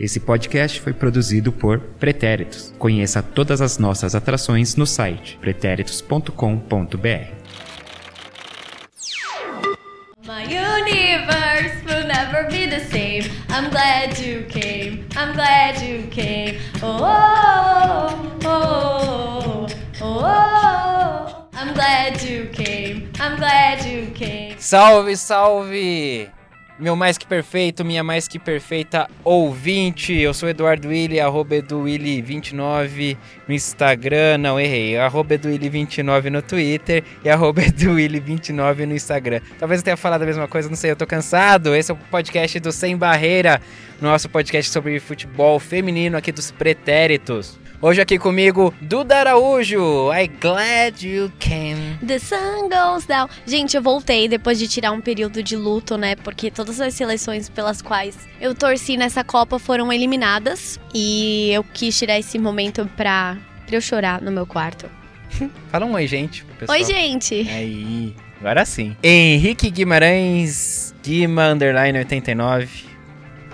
Esse podcast foi produzido por Pretéritos. Conheça todas as nossas atrações no site pretéritos.com.br. My universe will never be the same. I'm glad you came. I'm glad you came. Oh, oh, oh, oh, oh. I'm glad you came. I'm glad you came. Salve, salve! Meu mais que perfeito, minha mais que perfeita ouvinte. Eu sou Eduardo Willi, arroba EduWilli29 no Instagram. Não, errei. Arroba EduWilli29 no Twitter e arroba EduWilli29 no Instagram. Talvez eu tenha falado a mesma coisa, não sei, eu tô cansado. Esse é o podcast do Sem Barreira, nosso podcast sobre futebol feminino aqui dos pretéritos. Hoje aqui comigo, Duda Araújo. I glad you came. The sun goes down. Gente, eu voltei depois de tirar um período de luto, né? Porque todas as seleções pelas quais eu torci nessa Copa foram eliminadas. E eu quis tirar esse momento pra, pra eu chorar no meu quarto. Fala um oi, gente. pessoal. Oi, gente. Aí, agora sim. Henrique Guimarães, Guima Underline 89.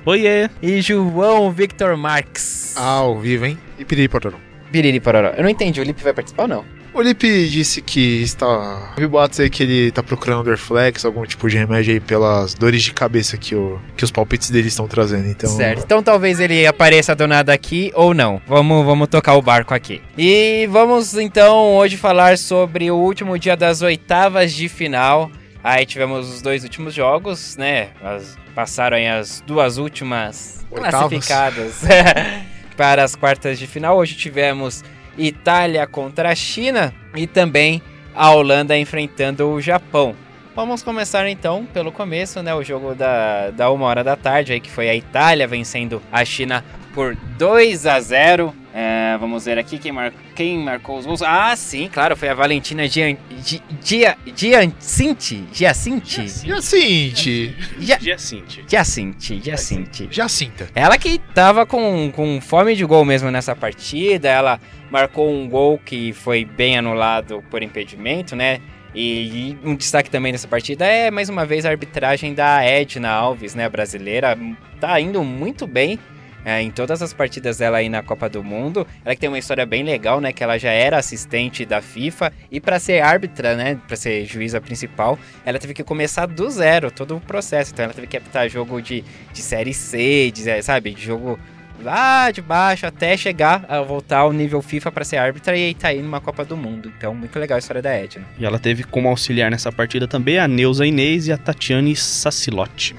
Oiê! E João Victor Marques. Ao vivo, hein? E piriri pororó. Biriri Pororó. Eu não entendi, o Lipe vai participar ou não? O Lipe disse que está. Eu vi boatos aí que ele tá procurando Dorflex, algum tipo de remédio aí pelas dores de cabeça que, o, que os palpites dele estão trazendo. Então. Certo. Então talvez ele apareça do nada aqui ou não. Vamos, vamos tocar o barco aqui. E vamos então hoje falar sobre o último dia das oitavas de final. Aí tivemos os dois últimos jogos, né? As- passaram aí as duas últimas Oitavas. classificadas para as quartas de final. Hoje tivemos Itália contra a China e também a Holanda enfrentando o Japão. Vamos começar então pelo começo, né? O jogo da, da uma hora da tarde, aí que foi a Itália vencendo a China por 2 a 0. É, vamos ver aqui quem, mar... quem marcou os gols. Ah, sim, claro, foi a Valentina Gian... Gi- Gia... Giacinti. Giacinti. Jacinte. Gia... Giacinti. Giacinti. Giacinti. Jacinta. Ela que tava com, com fome de gol mesmo nessa partida, ela marcou um gol que foi bem anulado por impedimento, né? E, e um destaque também nessa partida é, mais uma vez, a arbitragem da Edna Alves, né, brasileira. Tá indo muito bem é, em todas as partidas dela aí na Copa do Mundo. Ela que tem uma história bem legal, né, que ela já era assistente da FIFA e para ser árbitra, né, para ser juíza principal, ela teve que começar do zero, todo o processo. Então ela teve que apitar jogo de, de série C, de, sabe, de jogo lá de baixo até chegar a voltar ao nível FIFA para ser árbitra e aí tá aí numa Copa do Mundo. Então, muito legal a história da Edna. E ela teve como auxiliar nessa partida também a Neuza Inês e a Tatiane Sacilotti.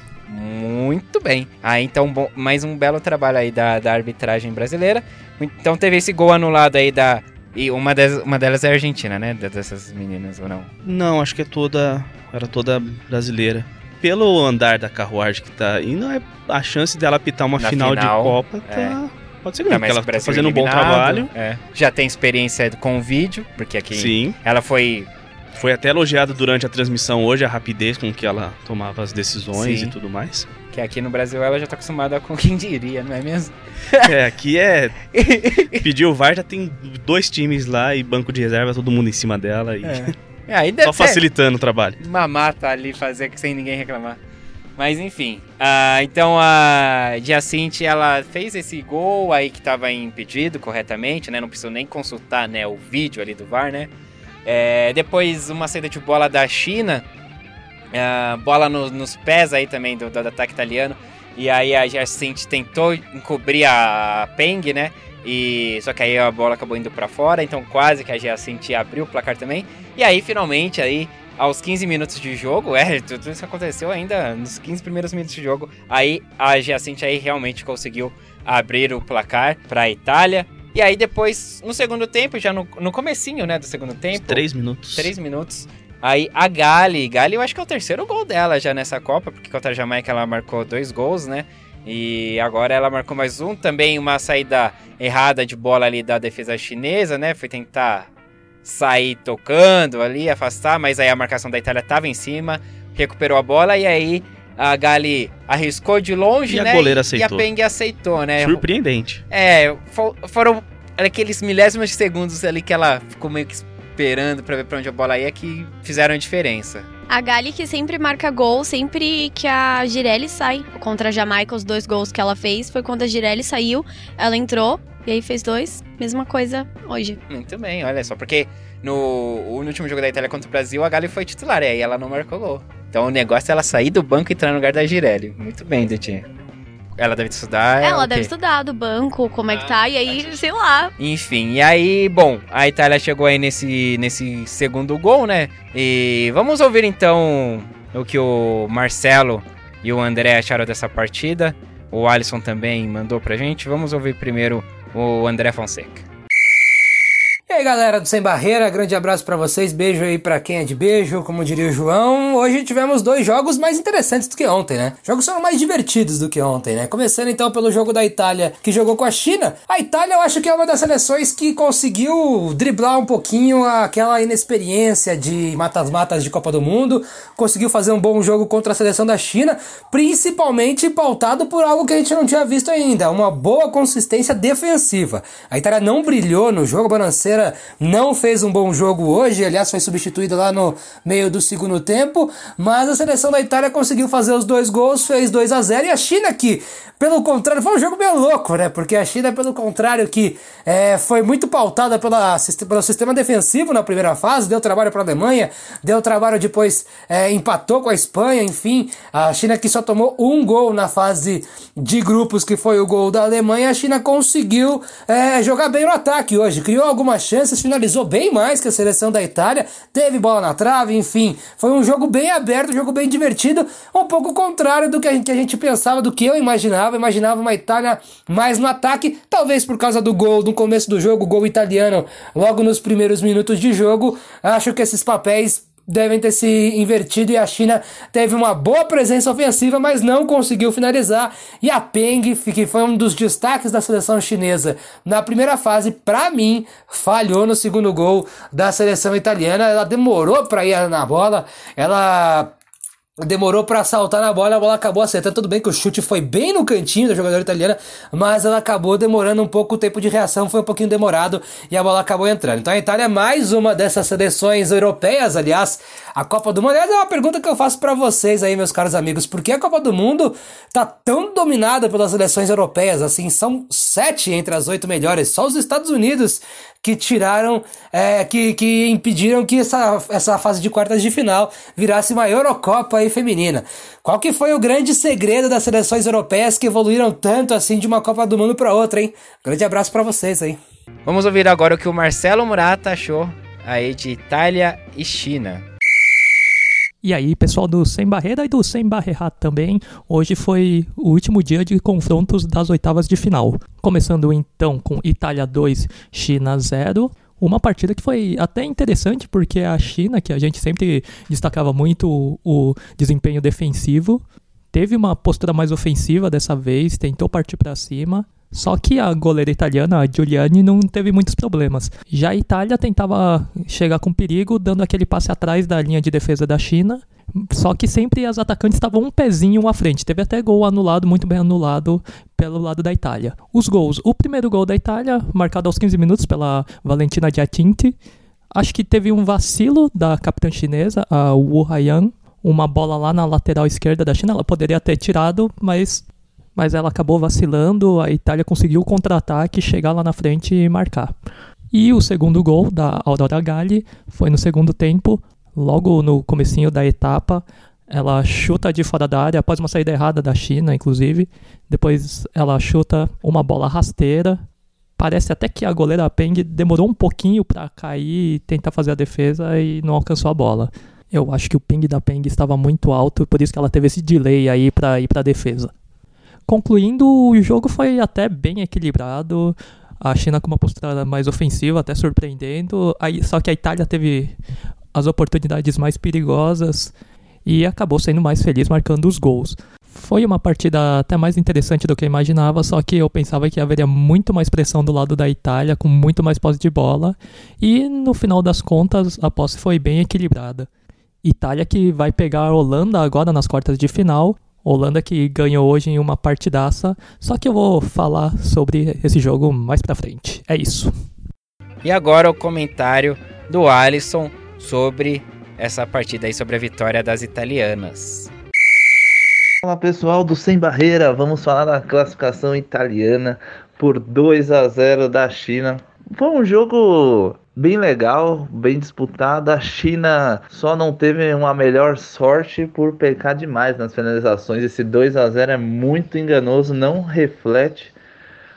Muito bem. Aí então, bom, mais um belo trabalho aí da, da arbitragem brasileira. Então teve esse gol anulado aí da. E uma, das, uma delas é a Argentina, né? Dessas meninas, ou não? Não, acho que é toda. Era toda brasileira. Pelo andar da carruagem que tá indo, é a chance dela apitar uma Na final, final, de Copa tá. é. Pode ser grande, porque ela tá fazendo um bom trabalho. é. Já tem experiência com o vídeo, porque aqui Sim. ela foi. Foi até elogiado durante a transmissão hoje a rapidez com que ela tomava as decisões Sim. e tudo mais. Que aqui no Brasil ela já tá acostumada com quem diria, não é mesmo? É, aqui é. Pediu o VAR, já tem dois times lá e banco de reserva, todo mundo em cima dela e É, aí deve só facilitando o trabalho. uma mata ali fazer sem ninguém reclamar. Mas enfim, ah, então a Giacinti ela fez esse gol aí que tava impedido corretamente, né? Não precisou nem consultar né, o vídeo ali do VAR, né? É, depois uma saída de bola da China, ah, bola no- nos pés aí também do, do ataque italiano. E aí a Giacinti tentou encobrir a Peng, né? E só que aí a bola acabou indo pra fora, então quase que a Giacinti abriu o placar também. E aí finalmente aí aos 15 minutos de jogo, é, tudo isso aconteceu ainda nos 15 primeiros minutos de jogo. Aí a Giacinti aí realmente conseguiu abrir o placar para a Itália. E aí depois, no segundo tempo, já no, no comecinho, né, do segundo tempo, Três minutos. três minutos, aí a Gali, Gali eu acho que é o terceiro gol dela já nessa Copa, porque contra a Jamaica ela marcou dois gols, né, e agora ela marcou mais um, também uma saída errada de bola ali da defesa chinesa, né, foi tentar sair tocando ali, afastar, mas aí a marcação da Itália tava em cima, recuperou a bola e aí a Gali arriscou de longe, E a né? goleira E a aceitou. Peng aceitou, né? Surpreendente. É, fo- foram aqueles milésimos de segundos ali que ela ficou meio que esperando pra ver pra onde a bola ia que fizeram a diferença. A Gali que sempre marca gol, sempre que a Girelli sai. Contra a Jamaica, os dois gols que ela fez foi quando a Girelli saiu, ela entrou e aí fez dois. Mesma coisa hoje. Muito bem, olha só, porque no, no último jogo da Itália contra o Brasil, a Gali foi titular, e aí ela não marcou gol. Então o negócio é ela sair do banco e entrar no lugar da Girelli. Muito bem, Detinha. Ela deve estudar. ela o deve estudar do banco, como é que Ah, tá, e aí, sei lá. Enfim, e aí, bom, a Itália chegou aí nesse, nesse segundo gol, né? E vamos ouvir então o que o Marcelo e o André acharam dessa partida. O Alisson também mandou pra gente. Vamos ouvir primeiro o André Fonseca. E aí galera do Sem Barreira, grande abraço pra vocês, beijo aí pra quem é de beijo, como diria o João. Hoje tivemos dois jogos mais interessantes do que ontem, né? Jogos foram mais divertidos do que ontem, né? Começando então pelo jogo da Itália, que jogou com a China. A Itália eu acho que é uma das seleções que conseguiu driblar um pouquinho aquela inexperiência de matas-matas de Copa do Mundo, conseguiu fazer um bom jogo contra a seleção da China, principalmente pautado por algo que a gente não tinha visto ainda, uma boa consistência defensiva. A Itália não brilhou no jogo, a Não fez um bom jogo hoje, aliás foi substituída lá no meio do segundo tempo, mas a seleção da Itália conseguiu fazer os dois gols, fez 2 a 0 e a China que, pelo contrário, foi um jogo meio louco, né? Porque a China, pelo contrário, que é, foi muito pautada pela, pelo sistema defensivo na primeira fase, deu trabalho para a Alemanha, deu trabalho depois, é, empatou com a Espanha, enfim, a China que só tomou um gol na fase de grupos, que foi o gol da Alemanha, a China conseguiu é, jogar bem no ataque hoje, criou algumas chances, finalizou bem mais que a seleção da Itália, teve bola na trave, enfim, foi um jogo bem aberto, um jogo bem divertido, um pouco contrário do que a gente, que a gente pensava, do que eu imaginava, imaginava uma Itália mais no ataque, talvez por causa do gol no começo do jogo, gol italiano, logo nos primeiros minutos de jogo, acho que esses papéis devem ter se invertido e a China teve uma boa presença ofensiva, mas não conseguiu finalizar. E a Peng, que foi um dos destaques da seleção chinesa na primeira fase, para mim, falhou no segundo gol da seleção italiana. Ela demorou para ir na bola, ela demorou para saltar na bola, a bola acabou acertando. Tudo bem que o chute foi bem no cantinho da jogadora italiana, mas ela acabou demorando um pouco o tempo de reação, foi um pouquinho demorado e a bola acabou entrando. Então a Itália é mais uma dessas seleções europeias, aliás, a Copa do Mundo. Aliás, é uma pergunta que eu faço para vocês aí, meus caros amigos, por que a Copa do Mundo tá tão dominada pelas seleções europeias? Assim, são sete entre as oito melhores, só os Estados Unidos que tiraram, é, que, que impediram que essa, essa fase de quartas de final virasse uma Eurocopa aí feminina. Qual que foi o grande segredo das seleções europeias que evoluíram tanto assim de uma Copa do Mundo para outra, hein? Grande abraço para vocês aí. Vamos ouvir agora o que o Marcelo Murata achou aí de Itália e China. E aí, pessoal do Sem Barreira e do Sem Barreira também, hoje foi o último dia de confrontos das oitavas de final. Começando então com Itália 2, China 0. Uma partida que foi até interessante, porque a China, que a gente sempre destacava muito o, o desempenho defensivo, teve uma postura mais ofensiva dessa vez, tentou partir para cima. Só que a goleira italiana, a Giuliani, não teve muitos problemas. Já a Itália tentava chegar com perigo, dando aquele passe atrás da linha de defesa da China. Só que sempre as atacantes estavam um pezinho à frente. Teve até gol anulado, muito bem anulado pelo lado da Itália. Os gols. O primeiro gol da Itália, marcado aos 15 minutos pela Valentina Giacinti. Acho que teve um vacilo da capitã chinesa, a Wu Haiyan. Uma bola lá na lateral esquerda da China. Ela poderia ter tirado, mas mas ela acabou vacilando, a Itália conseguiu contra-ataque, chegar lá na frente e marcar. E o segundo gol da Aurora Galli foi no segundo tempo, logo no comecinho da etapa, ela chuta de fora da área, após uma saída errada da China, inclusive. Depois ela chuta uma bola rasteira. Parece até que a goleira Peng demorou um pouquinho para cair e tentar fazer a defesa e não alcançou a bola. Eu acho que o ping da Peng estava muito alto, por isso que ela teve esse delay aí para ir para a defesa. Concluindo, o jogo foi até bem equilibrado. A China com uma postura mais ofensiva, até surpreendendo. Aí, só que a Itália teve as oportunidades mais perigosas e acabou sendo mais feliz marcando os gols. Foi uma partida até mais interessante do que eu imaginava, só que eu pensava que haveria muito mais pressão do lado da Itália, com muito mais posse de bola, e no final das contas a posse foi bem equilibrada. Itália que vai pegar a Holanda agora nas quartas de final, Holanda que ganhou hoje em uma partidaça, só que eu vou falar sobre esse jogo mais pra frente. É isso. E agora o comentário do Alisson sobre essa partida aí sobre a vitória das italianas. Fala pessoal do Sem Barreira, vamos falar da classificação italiana por 2 a 0 da China. Foi um jogo bem legal, bem disputado. A China só não teve uma melhor sorte por pecar demais nas finalizações. Esse 2 a 0 é muito enganoso, não reflete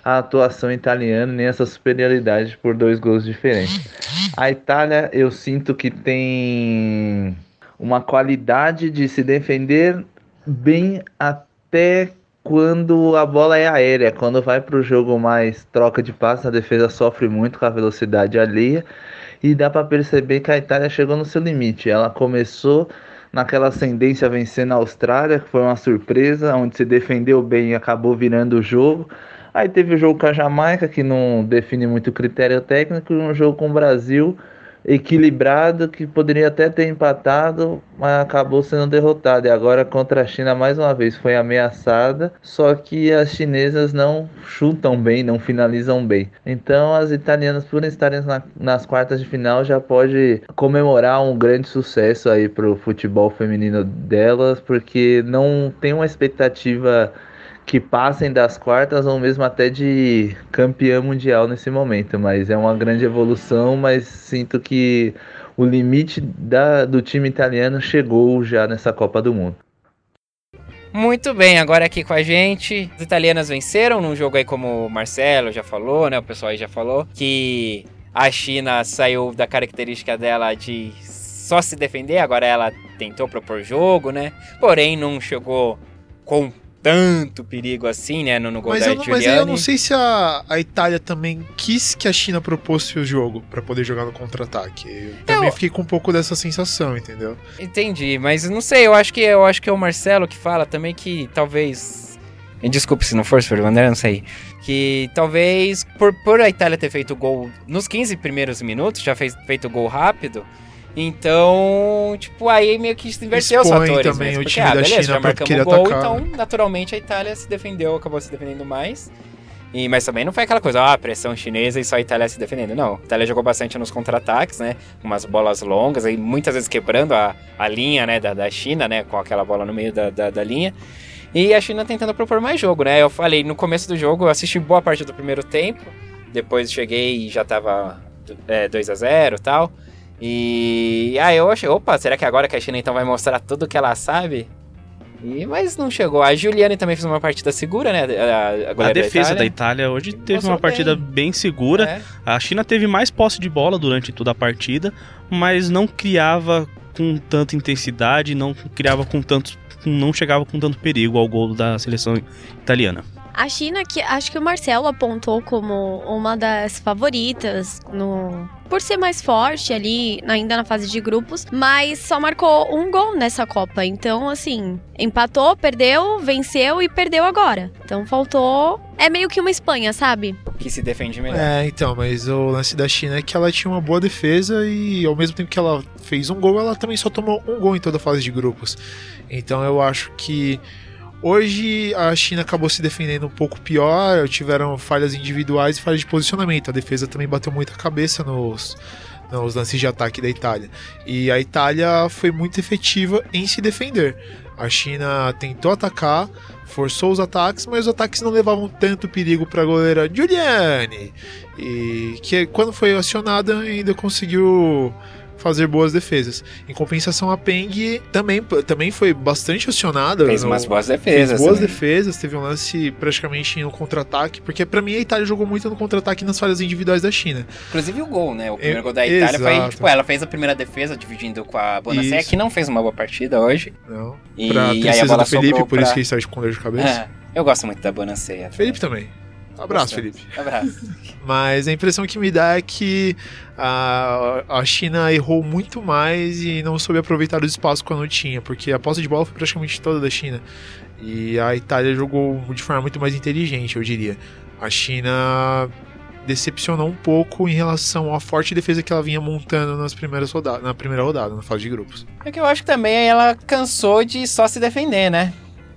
a atuação italiana nem essa superioridade por dois gols diferentes. A Itália, eu sinto que tem uma qualidade de se defender bem até quando a bola é aérea. Quando vai para o jogo mais troca de passe, a defesa sofre muito com a velocidade alheia. E dá para perceber que a Itália chegou no seu limite. Ela começou naquela ascendência vencendo a Austrália, que foi uma surpresa, onde se defendeu bem e acabou virando o jogo. Aí teve o jogo com a Jamaica, que não define muito critério técnico, e um jogo com o Brasil equilibrado, que poderia até ter empatado, mas acabou sendo derrotado. E agora contra a China mais uma vez foi ameaçada, só que as chinesas não chutam bem, não finalizam bem. Então as italianas, por estarem na, nas quartas de final, já pode comemorar um grande sucesso aí pro futebol feminino delas, porque não tem uma expectativa que passem das quartas ou mesmo até de campeã mundial nesse momento, mas é uma grande evolução, mas sinto que o limite da, do time italiano chegou já nessa Copa do Mundo. Muito bem, agora aqui com a gente, as italianas venceram num jogo aí como o Marcelo já falou, né, o pessoal aí já falou, que a China saiu da característica dela de só se defender, agora ela tentou propor jogo, né, porém não chegou com tanto perigo assim, né, no, no gol Mas, da eu, não- mas eu não sei se a, a Itália também quis que a China propôsse o jogo pra poder jogar no contra-ataque. Eu também Eu- fiquei com um pouco dessa sensação, entendeu? Entendi, mas não sei, eu acho que eu acho que é o Marcelo que fala também que talvez. Desculpe se não for, o André, não sei. Que talvez por, por a Itália ter feito gol nos 15 primeiros minutos, já fez feito gol rápido. Então, tipo, aí meio que se inverteu os Expõe fatores. também mesmo, o porque, time ah, da beleza, China já marcamos o gol, atacar, então né? naturalmente a Itália se defendeu, acabou se defendendo mais. E, mas também não foi aquela coisa, ah, pressão chinesa e só a Itália se defendendo. Não, a Itália jogou bastante nos contra-ataques, né? Umas bolas longas, aí muitas vezes quebrando a, a linha, né, da, da China, né? Com aquela bola no meio da, da, da linha. E a China tentando propor mais jogo, né? Eu falei, no começo do jogo, eu assisti boa parte do primeiro tempo. Depois cheguei e já tava é, 2 a 0 e tal. E aí eu achei, opa, será que agora que a China então vai mostrar tudo que ela sabe? E, mas não chegou. A Juliane também fez uma partida segura, né? A, a, A defesa da Itália. Itália hoje teve uma partida bem. bem segura. É. A China teve mais posse de bola durante toda a partida, mas não criava com tanta intensidade, não criava com tanto, não chegava com tanto perigo ao gol da seleção italiana. A China, que acho que o Marcelo apontou como uma das favoritas no. Por ser mais forte ali, ainda na fase de grupos, mas só marcou um gol nessa Copa. Então, assim, empatou, perdeu, venceu e perdeu agora. Então faltou. É meio que uma Espanha, sabe? Que se defende melhor. É, então, mas o lance da China é que ela tinha uma boa defesa e ao mesmo tempo que ela fez um gol, ela também só tomou um gol em toda a fase de grupos. Então eu acho que hoje a China acabou se defendendo um pouco pior, tiveram falhas individuais e falhas de posicionamento. A defesa também bateu muita cabeça nos nos lances de ataque da Itália. E a Itália foi muito efetiva em se defender. A China tentou atacar, forçou os ataques, mas os ataques não levavam tanto perigo para a goleira Giuliani. E que quando foi acionada ainda conseguiu fazer boas defesas. Em compensação, a Peng também, também foi bastante acionada. Fez no- umas boas fez defesas. boas também. defesas, teve um lance praticamente no contra-ataque, porque pra mim a Itália jogou muito no contra-ataque e nas falhas individuais da China. Inclusive o gol, né? O primeiro É, gol da Itália foi, exato. tipo, ela fez a primeira defesa dividindo com a Isso. que não fez uma boa partida hoje. Não. E pra aí a bola do Felipe, sobrou por pra... isso que ele está com dor de cabeça. É, eu gosto muito da Bonacea. Felipe também. Abraço, Gostamos. Felipe. Abraço. Mas a impressão que me dá é que a, a China errou muito mais e não soube aproveitar os espaços quando tinha, porque a posse de bola foi praticamente toda da China. E a Itália jogou de forma muito mais inteligente, eu diria. A China decepcionou um pouco em relação à forte defesa que ela vinha montando nas primeiras rodadas, na primeira rodada, na fase de grupos. É que eu acho que também ela cansou de só se defender, né?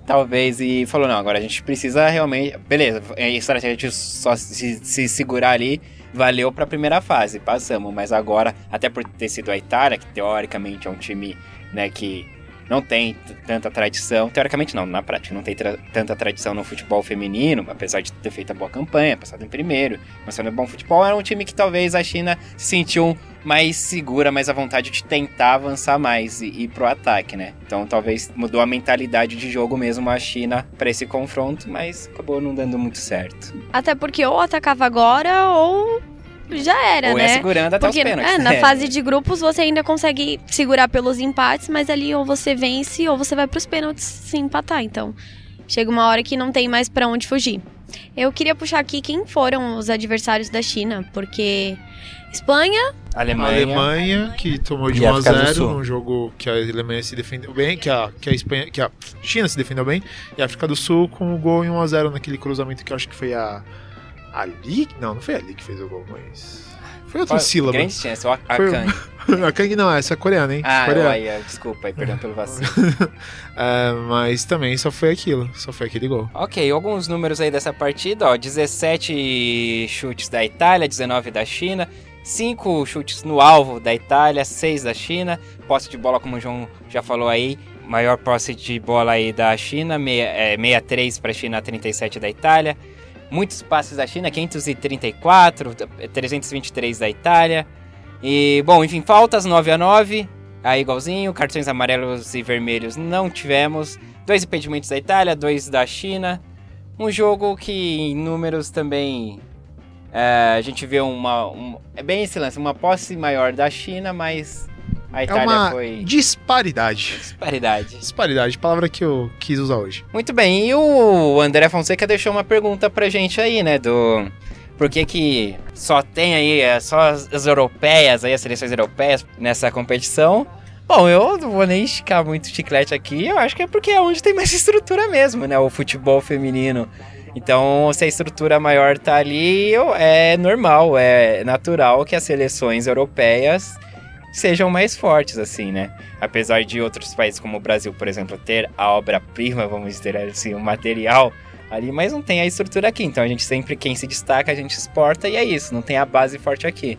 Talvez, e falou, não, agora a gente precisa realmente... Beleza, é estratégia de só se, se segurar ali, valeu pra primeira fase, passamos, mas agora, até por ter sido a Itália, que teoricamente é um time, né, que não tem tanta tradição, teoricamente não, na prática, não tem tra- tanta tradição no futebol feminino, apesar de ter feito a boa campanha, passado em primeiro, mostrando bom futebol, era um time que talvez a China se sentiu mais segura, mais à vontade de tentar avançar mais e ir pro ataque, né? Então talvez mudou a mentalidade de jogo mesmo a China para esse confronto, mas acabou não dando muito certo. Até porque ou atacava agora ou já era, Ou né? é segurando até Porque os pênaltis. é, na né? fase de grupos você ainda consegue segurar pelos empates, mas ali ou você vence ou você vai pros pênaltis se empatar. Então, chega uma hora que não tem mais pra onde fugir. Eu queria puxar aqui quem foram os adversários da China, porque Espanha, A Alemanha. Alemanha, que tomou de E 1 a África do 0 Sul. num jogo que a Alemanha se defendeu bem, que a, que a Espanha, que a China se defendeu bem, e a África do Sul com o gol em 1 a 0 naquele cruzamento que eu acho que foi a Ali, não, não foi a Ali que fez o gol, mas foi outra Qual- sílaba. Grande chance, o Foi- Akanji. a Kang não, essa é coreana, hein? Ah, coreana. aí, desculpa aí, perdão pelo vacilo. É, mas também só foi aquilo, só foi aquele gol. ok, alguns números aí dessa partida, ó, 17 chutes da Itália, 19 da China, 5 chutes no alvo da Itália, 6 da China, posse de bola, como o João já falou aí, maior posse de bola aí da China, meia- é, 63 para a China, 37 da Itália, muitos passes da China, 534, 323 da Itália, e, bom, enfim, faltas 9 a 9 aí igualzinho, cartões amarelos e vermelhos não tivemos, dois impedimentos da Itália, dois da China, um jogo que em números também é, a gente vê uma, um, é bem esse lance, uma posse maior da China, mas a É Itália uma foi disparidade. disparidade. Disparidade, palavra que eu quis usar hoje. Muito bem, e o André Fonseca deixou uma pergunta pra gente aí, né, do... Por que que só tem aí, é, só as, as europeias, aí as seleções europeias nessa competição? Bom, eu não vou nem esticar muito o chiclete aqui, eu acho que é porque é onde tem mais estrutura mesmo, né, o futebol feminino. Então, se a estrutura maior tá ali, é normal, é natural que as seleções europeias sejam mais fortes, assim, né? Apesar de outros países como o Brasil, por exemplo, ter a obra-prima, vamos dizer assim, o material ali, mas não tem a estrutura aqui. Então a gente sempre, quem se destaca, a gente exporta e é isso, não tem a base forte aqui.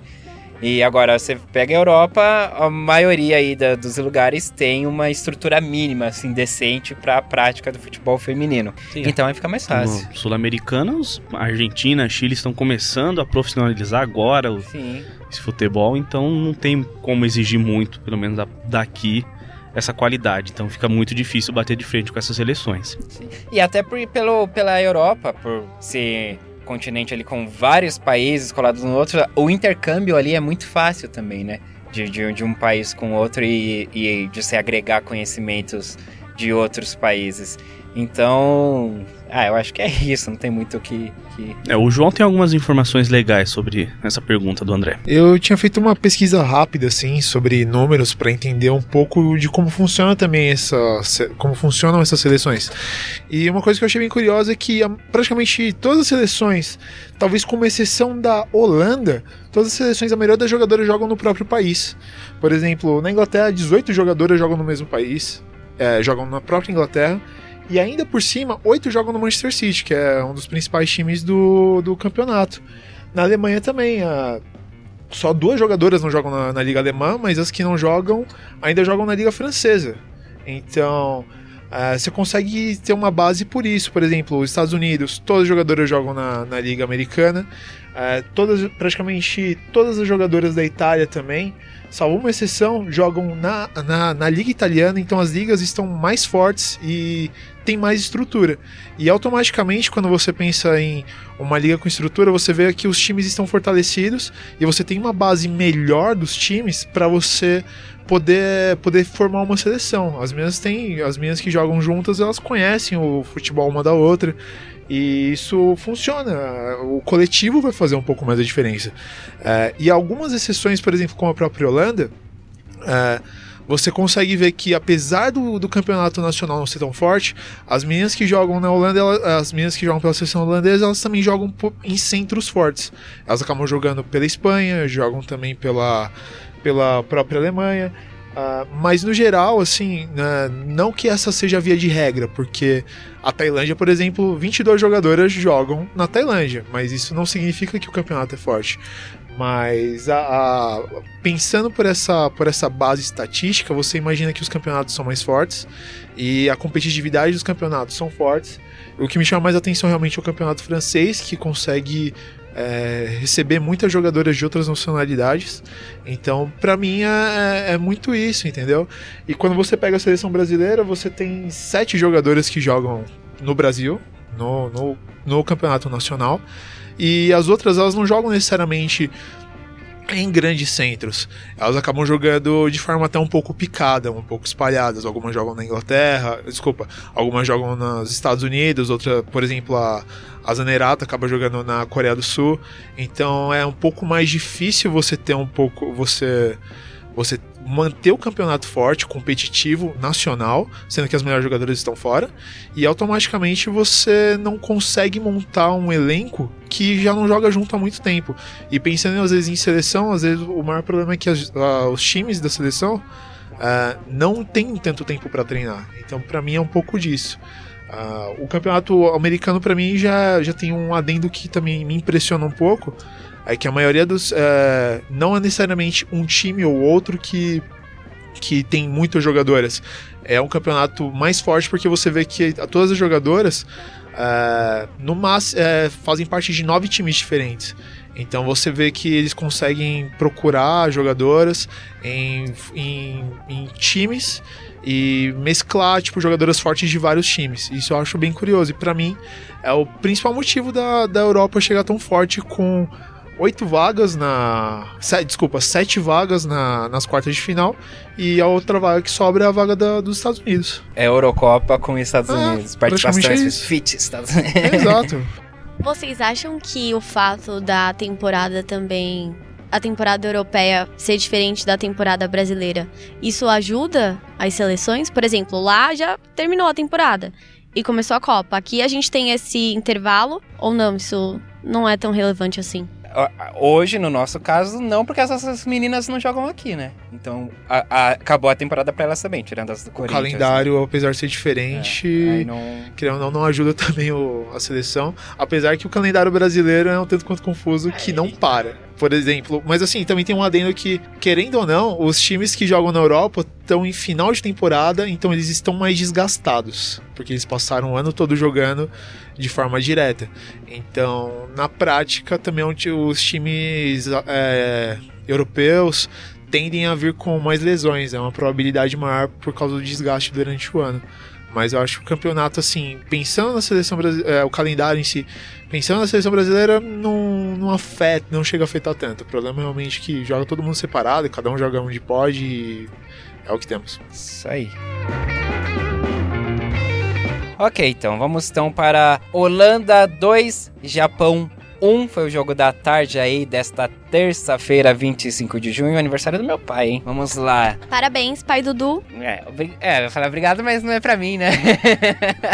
E agora você pega a Europa, a maioria aí da- dos lugares tem uma estrutura mínima, assim, decente para a prática do futebol feminino. Sim. Então aí fica mais fácil. Como Sul-Americanos, Argentina, Chile estão começando a profissionalizar agora o- Sim. esse futebol, então não tem como exigir muito, pelo menos da- daqui, essa qualidade. Então fica muito difícil bater de frente com essas seleções. E até por, pelo, pela Europa, por ser continente ali com vários países colados no outro, o intercâmbio ali é muito fácil também, né? De, de, de um país com outro e, e de se agregar conhecimentos de outros países. Então, ah, eu acho que é isso, não tem muito o que, que... É, o João tem algumas informações legais sobre essa pergunta do André. Eu tinha feito uma pesquisa rápida assim sobre números para entender um pouco de como funciona também essa como funcionam essas seleções. E uma coisa que eu achei bem curiosa é que praticamente todas as seleções, talvez com exceção da Holanda, todas as seleções a maioria das jogadoras jogam no próprio país. Por exemplo, na Inglaterra 18 jogadoras jogam no mesmo país, é, jogam na própria Inglaterra. E ainda por cima, oito jogam no Manchester City, que é um dos principais times do, do campeonato. Na Alemanha também, a, só duas jogadoras não jogam na, na Liga Alemã, mas as que não jogam ainda jogam na Liga Francesa. Então, ah, você consegue ter uma base por isso. Por exemplo, os Estados Unidos, todas as jogadoras jogam na, na Liga Americana. Ah, todas, praticamente todas as jogadoras da Itália também, salvo uma exceção, jogam na, na, na Liga Italiana. Então, as ligas estão mais fortes e tem mais estrutura. E automaticamente, quando você pensa em uma liga com estrutura, você vê que os times estão fortalecidos e você tem uma base melhor dos times para você poder, poder formar uma seleção. As minhas têm, as minhas que jogam juntas, elas conhecem o futebol uma da outra. E isso funciona. O coletivo vai fazer um pouco mais a diferença. É, e algumas exceções, por exemplo, como a própria Holanda, é, você consegue ver que apesar do, do campeonato nacional não ser tão forte, as meninas que jogam na Holanda, ela- as meninas que jogam pela seleção holandesa, elas também jogam em centros fortes. Elas acabam jogando pela Espanha, jogam também pela, pela própria Alemanha. Ah, mas no geral, assim, né, não que essa seja a via de regra, porque a Tailândia, por exemplo, 22 jogadoras jogam na Tailândia, mas isso não significa que o campeonato é forte. Mas a, a- pensando por essa, por essa base estatística, você imagina que os campeonatos são mais fortes e a competitividade dos campeonatos são fortes. O que me chama mais atenção realmente é o campeonato francês, que consegue é, receber muitas jogadoras de outras nacionalidades. Então, pra mim, é, é muito isso, entendeu? E quando você pega a seleção brasileira, você tem sete jogadoras que jogam no Brasil, no, no, no campeonato nacional. E as outras, elas não jogam necessariamente em grandes centros. Elas acabam jogando de forma até um pouco picada, um pouco espalhadas. Algumas jogam na Inglaterra, desculpa, algumas jogam nos Estados Unidos, outra, por exemplo, a, a Zanerata acaba jogando na Coreia do Sul. Então é um pouco mais difícil você ter um pouco. você você manter o campeonato forte, competitivo, nacional, sendo que as melhores jogadoras estão fora, e automaticamente você não consegue montar um elenco que já não joga junto há muito tempo. E pensando às vezes em seleção, às vezes o maior problema é que as- ah, os times da seleção ah, não tem tanto tempo para treinar. Então, para mim é um pouco disso. Ah, o campeonato americano para mim já, já tem um adendo que também me impressiona um pouco, é que a maioria dos é, não é necessariamente um time ou outro que que tem muitas jogadoras. É um campeonato mais forte porque você vê que todas as jogadoras é, no máximo é, fazem parte de nove times diferentes. Então você vê que eles conseguem procurar jogadoras em, em, em times e mesclar tipo jogadoras fortes de vários times. Isso eu acho bem curioso e pra mim é o principal motivo da, da Europa chegar tão forte com oito vagas na. se- desculpa, sete vagas na- nas quartas de final. E a outra vaga que sobra é a vaga da- dos Estados Unidos. É Eurocopa com os Estados Ah, Unidos. Participação é é fit Estados Unidos. Exato. Vocês acham que o fato da temporada também. A temporada europeia ser diferente da temporada brasileira, isso ajuda as seleções? Por exemplo, lá já terminou a temporada e começou a Copa. Aqui a gente tem esse intervalo, ou não? Isso não é tão relevante assim. Hoje, no nosso caso, não, porque essas meninas não jogam aqui, né? Então, a- a- acabou a temporada pra elas também, tirando as do O Corinthians. calendário, apesar de ser diferente, né? Aí não... querendo não, não ajuda também o- a seleção. Apesar que o calendário brasileiro é um tanto quanto confuso que não para. Por exemplo, mas assim, também tem um adendo que, querendo ou não, os times que jogam na Europa estão em final de temporada, então eles estão mais desgastados. Porque eles passaram o ano todo jogando de forma direta. Então, na prática, também onde os times é, europeus tendem a vir com mais lesões. É uma probabilidade maior por causa do desgaste durante o ano. Mas eu acho que o campeonato, assim, pensando na seleção brasileira, o calendário em si, pensando na seleção brasileira, não, não afeta, não chega a afetar tanto. O problema é realmente que joga todo mundo separado, cada um joga onde pode e é o que temos. Isso aí. Ok, então vamos então para Holanda 2, Japão 1. Foi o jogo da tarde aí desta terça-feira, 25 de junho, aniversário do meu pai, hein? Vamos lá. Parabéns, pai Dudu. É, é, eu vou falar obrigado, mas não é pra mim, né?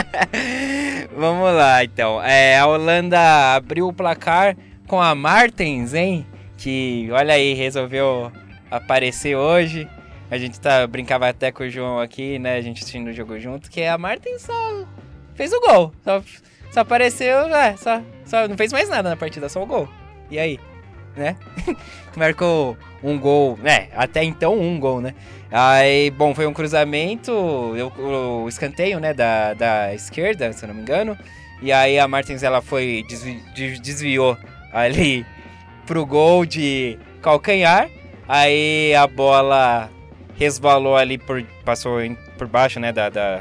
Vamos lá, então. É, a Holanda abriu o placar com a Martens, hein? Que, olha aí, resolveu aparecer hoje. A gente tá, brincava até com o João aqui, né? A gente assistindo o jogo junto, que a Martens só fez o gol. Só, só apareceu, é, só, só não fez mais nada na partida, só o gol. E aí? Né? Marcou um gol, né? Até então um gol, né? Aí, bom, foi um cruzamento, o, o escanteio, né, da, da esquerda, se eu não me engano. E aí a Martins, ela foi, desvi- de- desviou ali pro gol de calcanhar. Aí a bola resvalou ali, por, passou em- por baixo, né, da, da-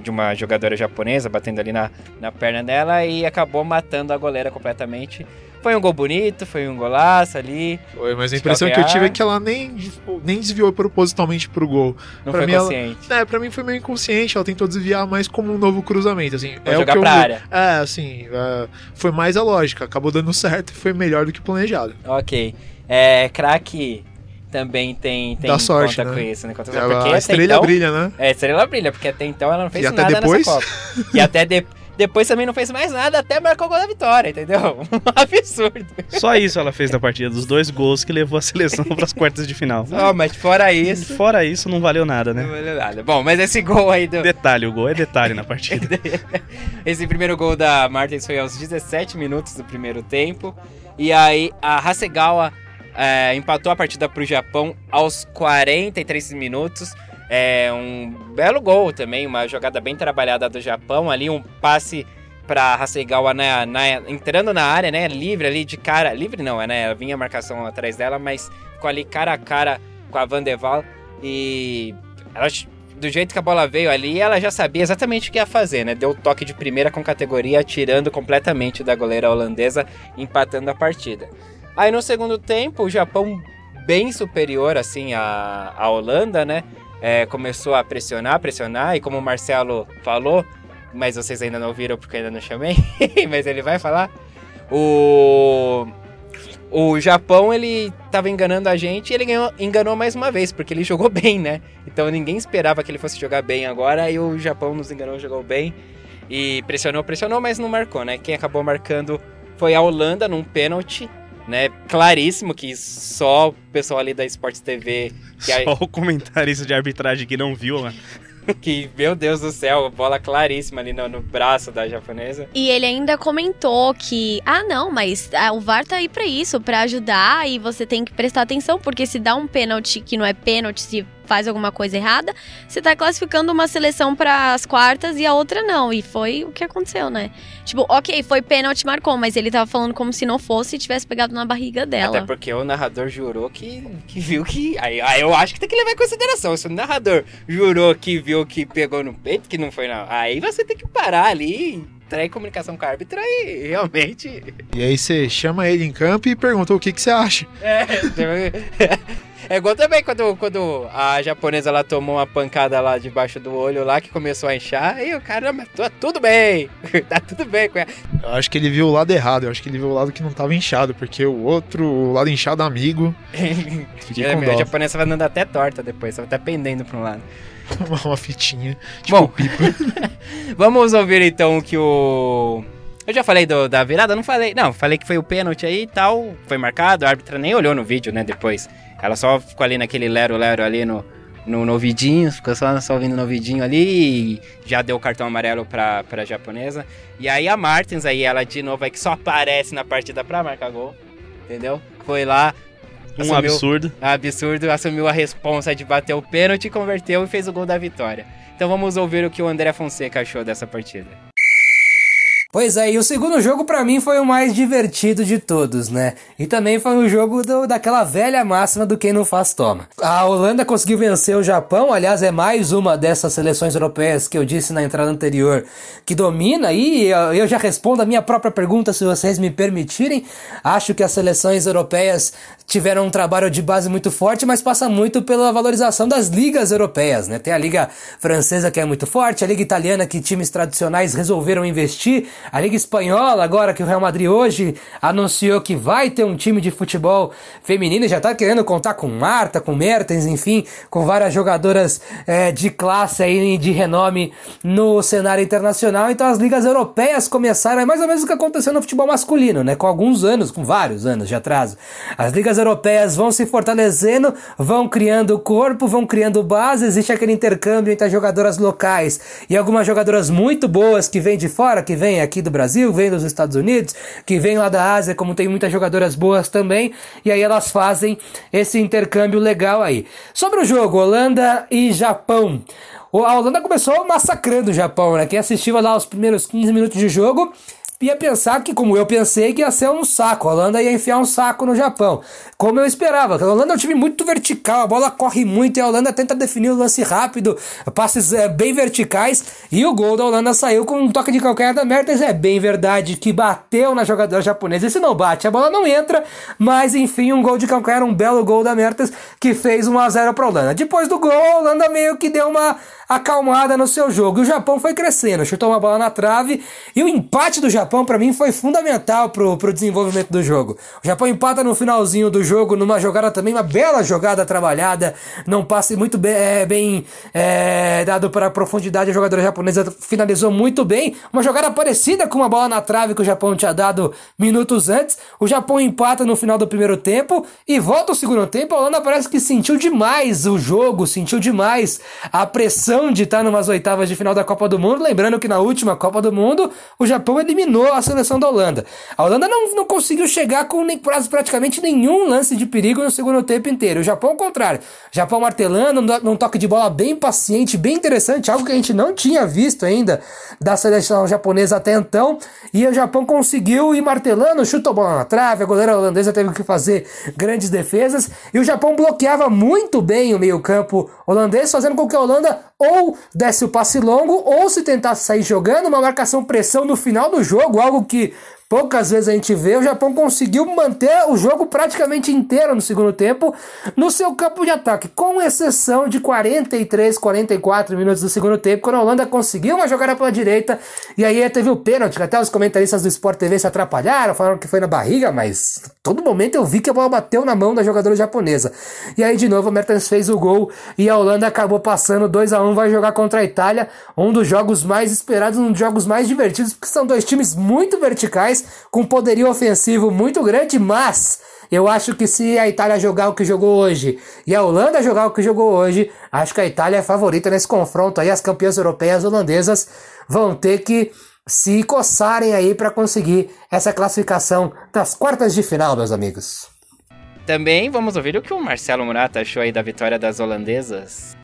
de uma jogadora japonesa, batendo ali na, na perna dela e acabou matando a goleira completamente. Foi um gol bonito, foi um golaço ali, Foi, mas a impressão que eu tive é que ela nem, nem desviou propositalmente pro gol. não Pra foi mim, ela- consciente. É, pra mim foi meio inconsciente, ela tentou desviar mais como um novo cruzamento, assim. Vou é jogar o que pra eu área. É, assim, é, foi mais a lógica, acabou dando certo e foi melhor do que planejado. Ok. É, craque também tem, tem Dá sorte, conta né? com isso, né? Conta A, porque a até estrelha então, brilha, né? É, estrela brilha, porque até então ela não fez E até nada depois? nessa Copa. E até, de, Depois também não fez mais nada, até marcou o gol da vitória, entendeu? Um absurdo. Só isso ela fez na partida, dos dois gols que levou a seleção para as quartas de final. Ó, mas fora isso. Fora isso, não valeu nada, Não né? valeu nada. Bom, mas esse gol aí do. Detalhe, o gol é detalhe na partida. Esse primeiro gol da Martins foi aos 17 minutos do primeiro tempo. E aí a Hasegawa é, empatou a partida pro Japão aos 43 minutos. É um belo gol também, uma jogada bem trabalhada do Japão. Ali um passe pra Hasegawa na, na- entrando na área, né? Livre ali de cara. Livre não, né? Vinha a marcação atrás dela, mas ficou ali cara a cara com a Van de Waal. E ela, do jeito que a bola veio ali, ela já sabia exatamente o que ia fazer, né? Deu o toque de primeira com categoria, tirando completamente da goleira holandesa, empatando a partida. Aí no segundo tempo, o Japão bem superior assim à, à Holanda, né? É, começou a pressionar, pressionar, e como o Marcelo falou, mas vocês ainda não viram porque ainda não chamei, mas ele vai falar. O o Japão, ele tava enganando a gente e ele ganhou, enganou mais uma vez, porque ele jogou bem, né? Então ninguém esperava que ele fosse jogar bem agora e o Japão nos enganou, jogou bem e pressionou, pressionou, mas não marcou, né? Quem acabou marcando foi a Holanda num pênalti, né? Claríssimo que só o pessoal ali da Sports TV que, Só o comentarista de arbitragem que não viu, né? que meu Deus do céu, bola claríssima ali no, no braço da japonesa. E ele ainda comentou que, ah, não, mas ah, o VAR tá aí pra isso, pra ajudar e você tem que prestar atenção, porque se dá um pênalti que não é pênalti, se faz alguma coisa errada, você tá classificando uma seleção para as quartas e a outra não. E foi o que aconteceu, né? Tipo, ok, foi pênalti, marcou, mas ele tava falando como se não fosse e tivesse pegado na barriga dela. Até porque o narrador jurou que, que viu que. Aí, aí eu acho que tem que levar em consideração. Se o narrador jurou que viu que pegou no peito, que não foi não. Aí você tem que parar ali, trair comunicação com a árbitra e realmente. E aí você chama ele em campo e pergunta o que, que você acha. É, é igual também quando, quando a japonesa ela tomou uma pancada lá debaixo do olho lá que começou a inchar. E o cara, mas tá tudo bem, tá tudo bem com ela. Eu acho que ele viu o lado errado, eu acho que ele viu o lado que não tava inchado, porque o outro, o lado inchado amigo, fiquei É, com a japonesa vai andando até torta depois, vai até pendendo pra um lado. Uma fitinha, tipo Bom. Vamos ouvir então o que o. Eu já falei do- da virada? Não falei. Não, falei que foi o pênalti aí e tal. Foi marcado, a árbitra nem olhou no vídeo, né? Depois. Ela só ficou ali naquele lero-lero ali no, no, no ouvidinho, ficou só, só ouvindo no ouvidinho ali e já deu o cartão amarelo pra, pra japonesa. E aí a Martins aí, ela de novo aí que só aparece na partida pra marcar gol. Entendeu? Foi lá. Um assumiu- absurdo. absurdo, assumiu a responsa de bater o pênalti, converteu e fez o gol da vitória. Então vamos ouvir o que o André Fonseca achou dessa partida. Pois é, e o segundo jogo pra mim foi o mais divertido de todos, né? E também foi um jogo do- daquela velha máxima do quem não faz toma. A Holanda conseguiu vencer o Japão, aliás, é mais uma dessas seleções europeias que eu disse na entrada anterior que domina, e eu já respondo a minha própria pergunta se vocês me permitirem. Acho que as seleções europeias tiveram um trabalho de base muito forte, mas passa muito pela valorização das ligas europeias, né? Tem a liga francesa que é muito forte, a liga italiana que times tradicionais resolveram investir, a liga espanhola agora que o Real Madrid hoje anunciou que vai ter um time de futebol feminino já tá querendo contar com Marta, com Mertens, enfim, com várias jogadoras eh, de classe aí, de renome no cenário internacional. Então as ligas europeias começaram, é mais ou menos o que aconteceu no futebol masculino, né? Com alguns anos, com vários anos de atraso. As ligas europeias vão se fortalecendo, vão criando corpo, vão criando base, existe aquele intercâmbio entre as jogadoras locais e algumas jogadoras muito boas que vêm de fora, que vêm aqui do Brasil, vêm dos Estados Unidos, que vêm lá da Ásia, como tem muitas jogadoras boas também, e aí elas fazem esse intercâmbio legal aí. Sobre o jogo, Holanda e Japão. A Holanda começou massacrando o Japão, né? Quem assistiu lá os primeiros 15 minutos de jogo ia pensar que, como eu pensei, que ia ser um saco. A Holanda ia enfiar um saco no Japão. Como eu esperava. A Holanda é um time muito vertical, a bola corre muito e a Holanda tenta definir o lance rápido, passes é, bem verticais. E o gol da Holanda saiu com um toque de calcanhar da Mertens. É bem verdade que bateu na jogadora japonesa. E se não bate, a bola não entra. Mas enfim, um gol de calcanhar, um belo gol da Mertens que fez 1 a 0 para a Holanda. Depois do gol, a Holanda meio que deu uma acalmada no seu jogo. E o Japão foi crescendo, chutou uma bola na trave e o empate do Japão para mim foi fundamental pro, pro desenvolvimento do jogo. O Japão empata no finalzinho do jogo numa jogada também, uma bela jogada trabalhada, não passe muito bem, é, bem é, dado para a profundidade, a jogadora japonesa finalizou muito bem, uma jogada parecida com uma bola na trave que o Japão tinha dado minutos antes. O Japão empata no final do primeiro tempo e volta o segundo tempo. A Holanda parece que sentiu demais o jogo, sentiu demais a pressão de estar numas oitavas de final da Copa do Mundo. Lembrando que na última Copa do Mundo o Japão eliminou a seleção da Holanda. A Holanda não, não conseguiu chegar com nem, praticamente nenhum lance de perigo no segundo tempo inteiro. O Japão, ao contrário, o Japão martelando, num toque de bola bem paciente, bem interessante, algo que a gente não tinha visto ainda da seleção japonesa até então. E o Japão conseguiu ir martelando, chutou a bola na trave, a goleira holandesa teve que fazer grandes defesas. E o Japão bloqueava muito bem o meio-campo holandês, fazendo com que a Holanda ou desse o passe longo ou se tentasse sair jogando, uma marcação pressão no final do jogo, algo que poucas vezes a gente vê, o Japão conseguiu manter o jogo praticamente inteiro no segundo tempo no seu campo de ataque, com exceção de 43, 44 minutos do segundo tempo, quando a Holanda conseguiu uma jogada pela direita e aí teve o pênalti, até os comentaristas do Sport TV se atrapalharam, falaram que foi na barriga, mas todo momento eu vi que a bola bateu na mão da jogadora japonesa. E aí de novo o Mertens fez o gol e a Holanda acabou passando 2 a 1 vai jogar contra a Itália, um dos jogos mais esperados, um dos jogos mais divertidos, porque são dois times muito verticais com poderio ofensivo muito grande, mas eu acho que se a Itália jogar o que jogou hoje e a Holanda jogar o que jogou hoje, acho que a Itália é favorita nesse confronto aí. As campeãs europeias holandesas vão ter que se coçarem aí para conseguir essa classificação das quartas de final, meus amigos. Também vamos ouvir o que o Marcelo Murata achou aí da vitória das holandesas.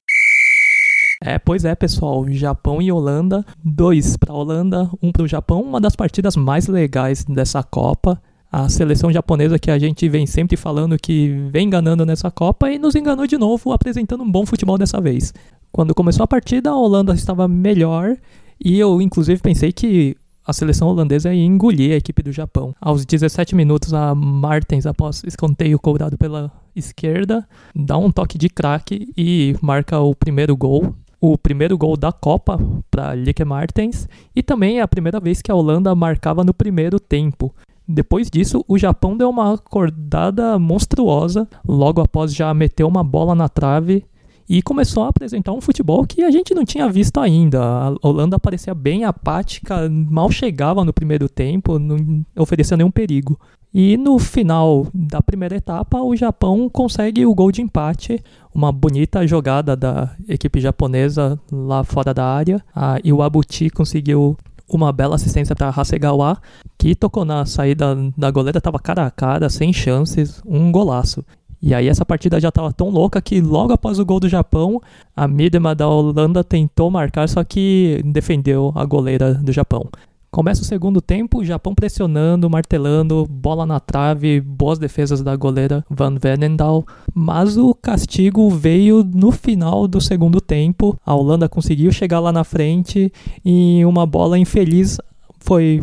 É, pois é, pessoal. Japão e Holanda, dois para Holanda, um para o Japão. Uma das partidas mais legais dessa Copa. A seleção japonesa que a gente vem sempre falando que vem enganando nessa Copa e nos enganou de novo, apresentando um bom futebol dessa vez. Quando começou a partida, a Holanda estava melhor e eu, inclusive, pensei que a seleção holandesa ia engolir a equipe do Japão. Aos 17 minutos, a Martens, após escanteio cobrado pela esquerda, dá um toque de craque e marca o primeiro gol o primeiro gol da Copa para Lieke Martens e também a primeira vez que a Holanda marcava no primeiro tempo. Depois disso, o Japão deu uma acordada monstruosa, logo após já meter uma bola na trave e começou a apresentar um futebol que a gente não tinha visto ainda. A Holanda parecia bem apática, mal chegava no primeiro tempo, não oferecia nenhum perigo. E no final da primeira etapa, o Japão consegue o gol de empate, uma bonita jogada da equipe japonesa lá fora da área. A Iwabuchi conseguiu uma bela assistência para Hasegawa, que tocou na saída da goleira, estava cara a cara, sem chances, um golaço. E aí essa partida já estava tão louca que logo após o gol do Japão, a Midema da Holanda tentou marcar, só que defendeu a goleira do Japão. Começa o segundo tempo, Japão pressionando, martelando, bola na trave, boas defesas da goleira Van Venendal, mas o castigo veio no final do segundo tempo. A Holanda conseguiu chegar lá na frente e uma bola infeliz foi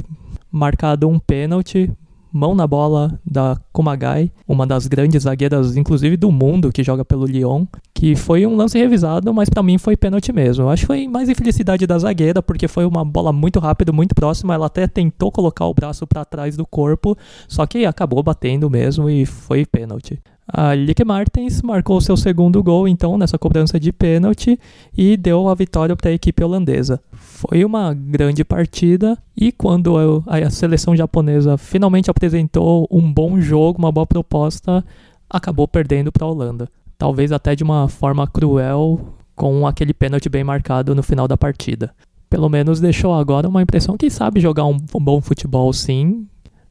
marcado um pênalti mão na bola da Kumagai, uma das grandes zagueiras, inclusive do mundo, que joga pelo Lyon, que foi um lance revisado, mas para mim foi pênalti mesmo. Acho que foi mais infelicidade da zagueira, porque foi uma bola muito rápida, muito próxima, ela até tentou colocar o braço para trás do corpo, só que acabou batendo mesmo e foi pênalti. A Lieke Martens marcou seu segundo gol, então, nessa cobrança de pênalti e deu a vitória para a equipe holandesa. Foi uma grande partida e quando a seleção japonesa finalmente apresentou um bom jogo, uma boa proposta, acabou perdendo para a Holanda. Talvez até de uma forma cruel, com aquele pênalti bem marcado no final da partida. Pelo menos deixou agora uma impressão que sabe jogar um bom futebol sim,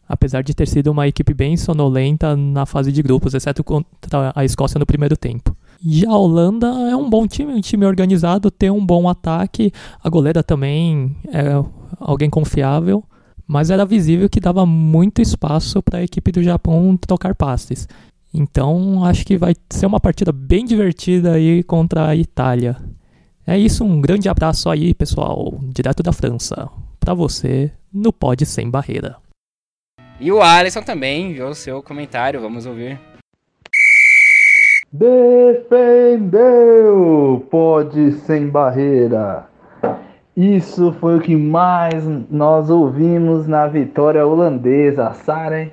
apesar de ter sido uma equipe bem sonolenta na fase de grupos, exceto contra a Escócia no primeiro tempo. E a Holanda é um bom time, um time organizado, tem um bom ataque, a goleira também é alguém confiável, mas era visível que dava muito espaço para a equipe do Japão trocar passes. Então acho que vai ser uma partida bem divertida aí contra a Itália. É isso, um grande abraço aí, pessoal, direto da França, para você no Pod Sem Barreira. E o Alisson também enviou seu comentário, vamos ouvir. Defendeu! Pode sem barreira. Isso foi o que mais nós ouvimos na vitória holandesa. Saren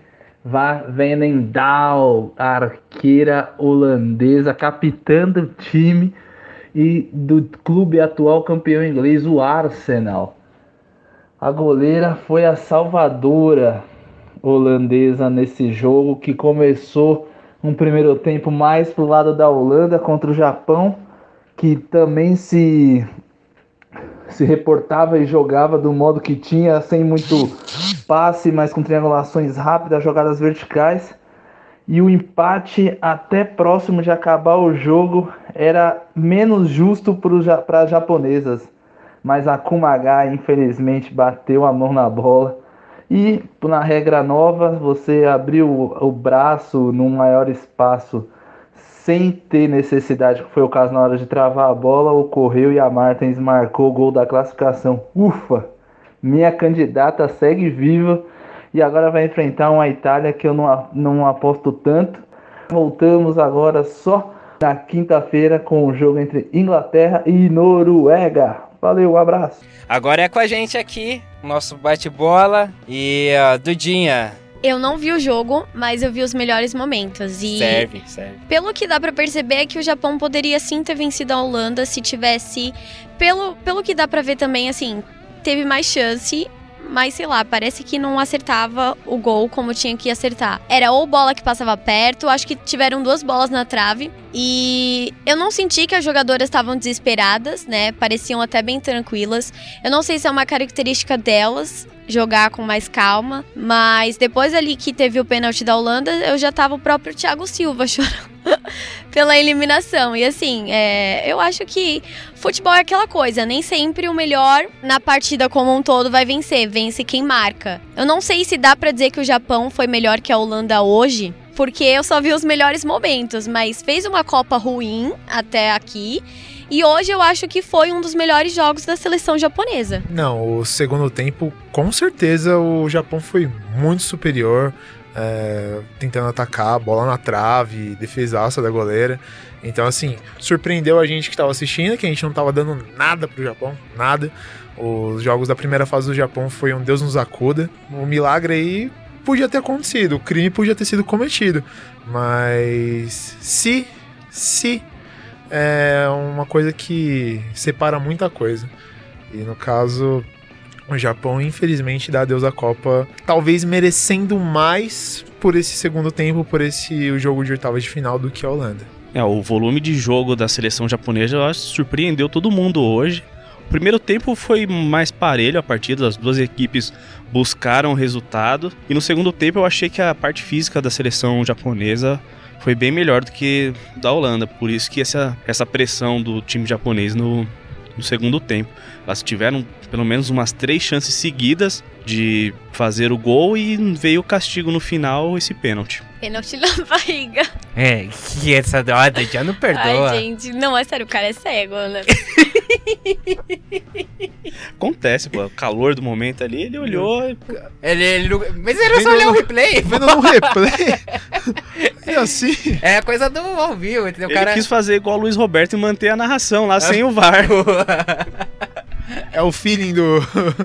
Venendal, arqueira holandesa, capitã do time e do clube atual campeão inglês, o Arsenal. A goleira foi a salvadora holandesa nesse jogo que começou um primeiro tempo mais pro lado da Holanda contra o Japão, que também se se reportava e jogava do modo que tinha, sem muito passe, mas com triangulações rápidas, jogadas verticais. E o empate até próximo de acabar o jogo era menos justo para as japonesas. Mas a Kumagai, infelizmente, bateu a mão na bola. E na regra nova, você abriu o braço num maior espaço sem ter necessidade, que foi o caso na hora de travar a bola, ocorreu e a Martins marcou o gol da classificação. Ufa! Minha candidata segue viva e agora vai enfrentar uma Itália que eu não, não aposto tanto. Voltamos agora só na quinta-feira com o jogo entre Inglaterra e Noruega. Valeu, um abraço. Agora é com a gente aqui, nosso bate-bola. E uh, Dudinha, eu não vi o jogo, mas eu vi os melhores momentos. E serve, serve. Pelo que dá para perceber é que o Japão poderia sim ter vencido a Holanda se tivesse. Pelo, pelo que dá para ver também, assim, teve mais chance, mas sei lá, parece que não acertava o gol como tinha que acertar. Era ou bola que passava perto, acho que tiveram duas bolas na trave. E eu não senti que as jogadoras estavam desesperadas, né? Pareciam até bem tranquilas. Eu não sei se é uma característica delas jogar com mais calma, mas depois ali que teve o pênalti da Holanda, eu já tava o próprio Thiago Silva chorando pela eliminação. E assim, é, eu acho que futebol é aquela coisa, nem sempre o melhor na partida como um todo vai vencer, vence quem marca. Eu não sei se dá para dizer que o Japão foi melhor que a Holanda hoje, porque eu só vi os melhores momentos, mas fez uma Copa ruim até aqui. E hoje eu acho que foi um dos melhores jogos da seleção japonesa. Não, o segundo tempo, com certeza, o Japão foi muito superior é, tentando atacar, bola na trave, defesaça da goleira. Então, assim, surpreendeu a gente que estava assistindo, que a gente não estava dando nada pro Japão, nada. Os jogos da primeira fase do Japão foi um Deus nos acuda. Um milagre aí podia ter acontecido, o crime podia ter sido cometido. Mas se, se é uma coisa que separa muita coisa. E no caso, o Japão, infelizmente, dá adeus à Copa, talvez merecendo mais por esse segundo tempo, por esse jogo de oitavas de final do que a Holanda. É, o volume de jogo da seleção japonesa acho, surpreendeu todo mundo hoje. O primeiro tempo foi mais parelho a partida, as duas equipes buscaram resultado. E no segundo tempo eu achei que a parte física da seleção japonesa foi bem melhor do que da Holanda. Por isso que essa, essa pressão do time japonês no, no segundo tempo. Elas tiveram pelo menos umas três chances seguidas de fazer o gol e veio o castigo no final, esse pênalti. Pênalti na barriga. É, que essa doada já não perdoa. Ai, gente, não, é sério, o cara é cego, né? Acontece, pô, o calor do momento ali, ele olhou. Ele, ele não... Mas era só olhar o replay. Vendo no replay. e assim. É coisa do ao vivo, entendeu? Ele cara... quis fazer igual o Luiz Roberto e manter a narração lá sem o VAR. É o feeling do,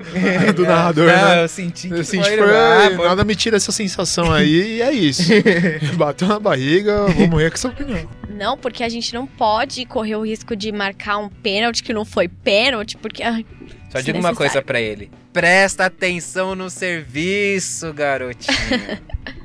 do narrador, não, né? Eu senti que Eu senti, foi, ah, nada me tira essa sensação aí e é isso. Bateu na barriga, vou morrer com essa opinião. Não, porque a gente não pode correr o risco de marcar um pênalti que não foi pênalti, porque. ai, Só digo uma coisa pra ele. Presta atenção no serviço, garotinho.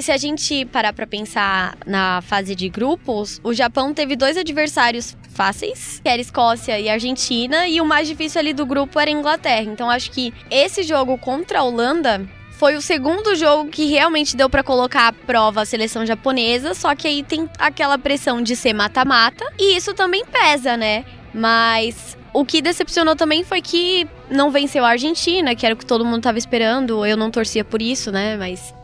Se a gente parar pra pensar na fase de grupos, o Japão teve dois adversários fáceis, que era Escócia e Argentina, e o mais difícil ali do grupo era Inglaterra. Então acho que esse jogo contra a Holanda foi o segundo jogo que realmente deu pra colocar à prova a seleção japonesa, só que aí tem aquela pressão de ser mata-mata, e isso também pesa, né? Mas o que decepcionou também foi que não venceu a Argentina, que era o que todo mundo tava esperando. Eu não torcia por isso, né? Mas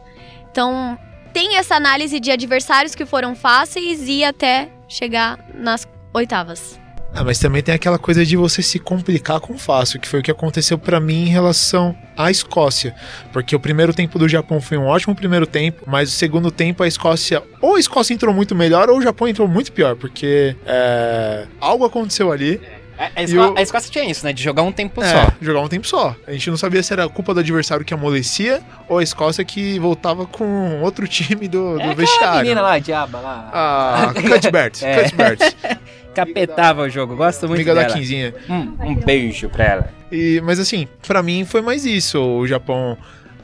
então, tem essa análise de adversários que foram fáceis e até chegar nas oitavas. Ah, mas também tem aquela coisa de você se complicar com fácil, que foi o que aconteceu pra mim em relação à Escócia. Porque o primeiro tempo do Japão foi um ótimo primeiro tempo, mas o segundo tempo a Escócia, ou a Escócia entrou muito melhor, ou o Japão entrou muito pior, porque é, algo aconteceu ali. A, a, E Esco- o- a Escócia tinha isso, né? De jogar um tempo É, só. jogar um tempo só. A gente não sabia se era culpa do adversário que amolecia ou a Escócia que voltava com outro time do, do É aquela vestiário. menina lá, a diaba lá. Ah, Cuthbert, É. Cuthbert. Capetava o jogo. Gosto muito Amiga da dela. Quinzinha. Um, um beijo pra ela. E, mas assim, pra mim foi mais isso. O Japão,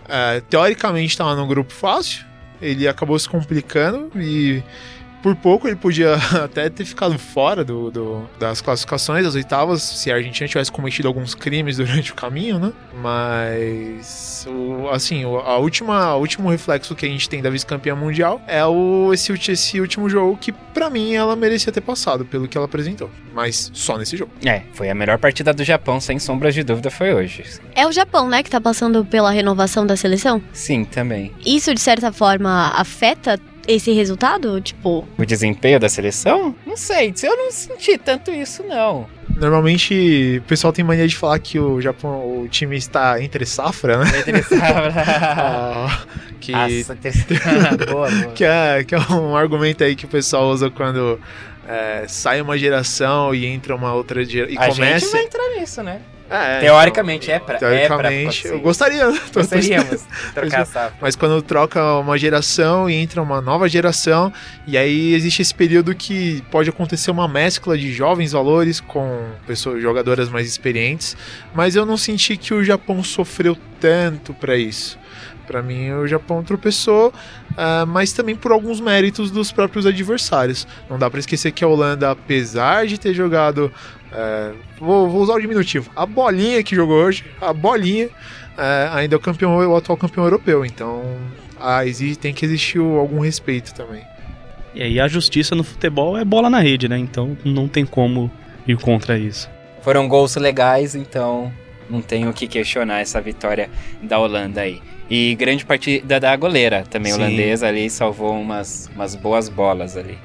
é, teoricamente, tava num grupo fácil. Ele acabou se complicando e por pouco ele podia até ter ficado fora do, do- das classificações, das oitavas, se a Argentina tivesse cometido alguns crimes durante o caminho, né? Mas, o- assim, o, a última, o último reflexo que a gente tem da vice-campeã mundial é o, esse, esse último jogo que, pra mim, ela merecia ter passado pelo que ela apresentou. Mas só nesse jogo. É, foi a melhor partida do Japão, sem sombras de dúvida, foi hoje. É o Japão, né, que tá passando pela renovação da seleção? Sim, também. Isso, de certa forma, afeta esse resultado? Tipo, O desempenho da seleção? Não sei, eu não senti tanto isso, não. Normalmente o pessoal tem mania de falar que o Japão, o time está entre safra, né? Ah, que, Nossa, boa, boa. que, é, que é um argumento aí que o pessoal usa quando é, sai uma geração e entra uma outra geração. E A gente começa. vai entrar nisso, né? É, Teoricamente, é pra, então, é pra teoricamente, acontecer. eu gostaria. né? Gostaríamos de trocar essa. Mas quando troca uma geração e entra uma nova geração, e aí existe esse período que pode acontecer uma mescla de jovens valores com pessoas jogadoras mais experientes, mas eu não senti que o Japão sofreu tanto pra isso. Pra mim, o Japão tropeçou, ah, mas também por alguns méritos dos próprios adversários. Não dá pra esquecer que a Holanda, apesar de ter jogado. Ah, vou, vou usar o diminutivo. A bolinha que jogou hoje, a bolinha, ah, ainda é o campeão, o atual campeão europeu. Então, exi- tem que existir algum respeito também. E aí a justiça no futebol é bola na rede, né? Então não tem como ir contra isso. Foram gols legais, então não tem o que questionar essa vitória da Holanda aí. E grande partida da goleira, também Sim. holandesa ali, salvou umas, umas boas bolas ali.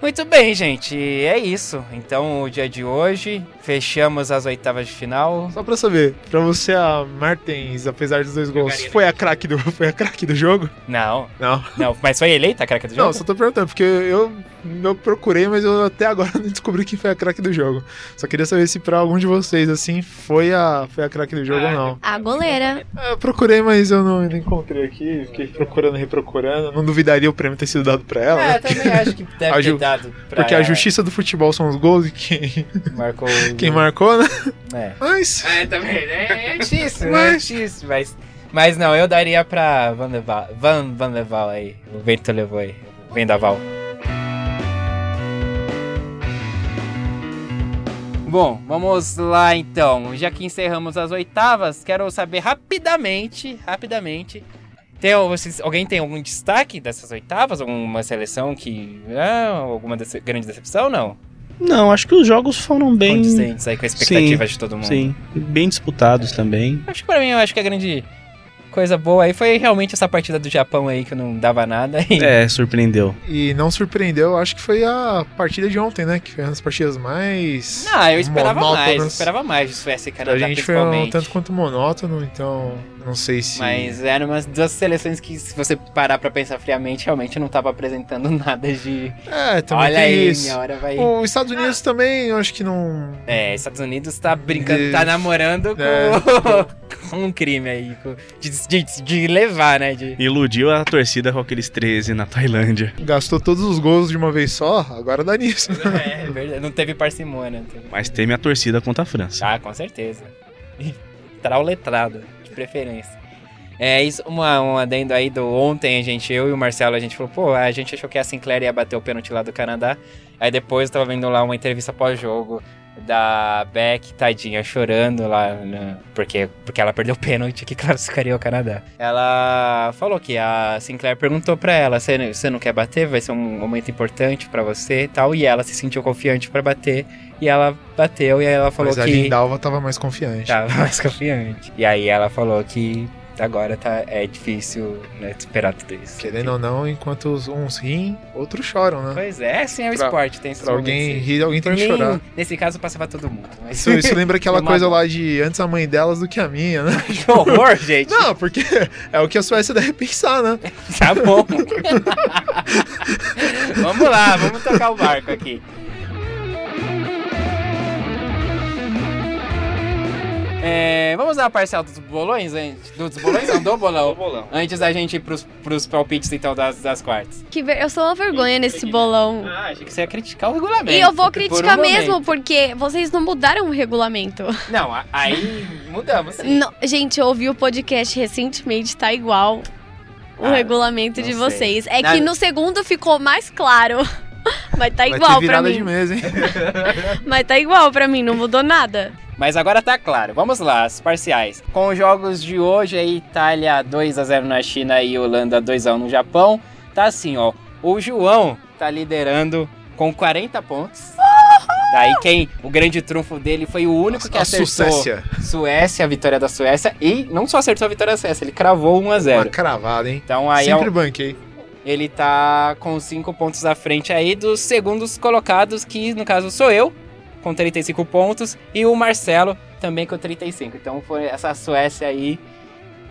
Muito bem, gente, é isso. Então, o dia de hoje, fechamos as oitavas de final. Só pra saber, pra você a Martens, apesar dos dois gols, Jogaria foi a craque do, foi a craque do jogo? Não, Não. não, mas foi eleita a craque do jogo? Não, só tô perguntando, porque eu, eu procurei, mas eu até agora não descobri quem foi a craque do jogo. Só queria saber se pra algum de vocês, assim, foi a, foi a craque do jogo ou não. a goleira. É, Eu procurei, mas eu não, não encontrei aqui. Fiquei procurando e reprocurando. Não duvidaria o prêmio ter sido dado pra ela, É, né? também acho que deve A ter dado pra Porque a ela. justiça do futebol são os gols e quem, marcou. Quem marcou, né? É. Mas. É, também, né? É difícil, né? Mas- É difícil, mas... Mas não, eu daria pra Van Leval, Van, Van Leval aí. O vento levou aí. Vendaval. Bom, vamos lá então. Já que encerramos as oitavas, quero saber rapidamente, rapidamente. Tem, vocês, alguém tem algum destaque dessas oitavas? Alguma seleção que. Ah, alguma dece- grande decepção? Não? Não, acho que os jogos foram bem. Condizentes aí com a expectativa Sim, de todo mundo. Sim, bem disputados também. Acho que pra mim, eu acho que a grande coisa boa aí foi realmente essa partida do Japão aí que não dava nada. E... É, surpreendeu. E não surpreendeu, acho que foi a partida de ontem, né? Que foi uma das partidas mais. Não, eu esperava mais, eu monótonas. esperava mais de Suécia e Canadá Pra gente foi um tanto quanto monótono, então não sei se. Mas eram umas duas seleções que, se você parar pra pensar friamente, realmente não tava apresentando nada de. É, também Olha tem aí, isso. minha hora vai. Os Estados Unidos também, eu acho que não. É, Estados Unidos tá brincando, tá namorando com, É. com um crime aí. com- de, de, de levar, né? De... Iludiu a torcida com aqueles 13 na Tailândia. Gastou todos os gols de uma vez só, agora dá nisso. É, é verdade, não teve parcimônia. não teve- Mas teme a torcida contra a França. Ah, com certeza. Trauletrado, de preferência. É, isso, uma, um adendo aí do ontem, a gente, eu e o Marcelo, a gente falou, pô, a gente achou que a Sinclair ia bater o pênalti lá do Canadá. Aí depois eu tava vendo lá uma entrevista pós-jogo da Beck, tadinha, chorando lá, né, porque, porque ela perdeu o pênalti que classificaria o Canadá. Ela falou que a Sinclair perguntou pra ela, você não quer bater? Vai ser um momento importante pra você e tal. E ela se sentiu confiante pra bater. E ela bateu e aí ela falou Mas a que... Lindalva tava mais confiante. Tava mais confiante. E aí ela falou que agora tá, é difícil né, esperar tudo isso. Querendo ou não, enquanto uns riem, outros choram, né? Pois é, sim, é o Pra- esporte, tem Pra alguém momentos, rir, alguém tem que chorar. Nesse caso, passava todo mundo. Mas... Isso, isso lembra aquela Eu coisa lá de antes a mãe delas do que a minha, né? que horror, gente. Não, porque é o que a Suécia deve pensar, né? Tá bom. vamos lá, vamos tocar o barco aqui. É, vamos dar a parcela dos bolões antes? Dos bolões não, do bolão. bolão. Antes da gente ir pros, pros palpites, então, das, das quartas. Que ver- Eu sou uma vergonha nesse bolão. Ah, achei que você ia criticar o regulamento. E eu vou por criticar um mesmo, momento. porque vocês não mudaram o regulamento. Não, aí mudamos sim. Não, gente, eu ouvi o podcast recentemente, tá igual o Ah, regulamento de sei. vocês. É Na- que no segundo ficou mais claro. Mas tá Vai igual ter pra virada de mim. mesa, hein? Mas tá igual pra mim, não mudou nada. Mas agora tá claro. Vamos lá, as parciais. Com os jogos de hoje, aí Itália 2 a 0 na China e Holanda 2 a 1 no Japão. Tá assim, ó. O João tá liderando com 40 pontos. Daí quem, o grande trunfo dele foi o único que a acertou Suécia. Suécia, a vitória da Suécia e não só acertou a vitória da Suécia, ele cravou 1 a Uma 0. cravada, hein? Então aí é Sempre um- banquei. Ele tá com 5 pontos à frente aí dos segundos colocados, que no caso sou eu, com 35 pontos, e o Marcelo também com 35. Então foi essa Suécia aí,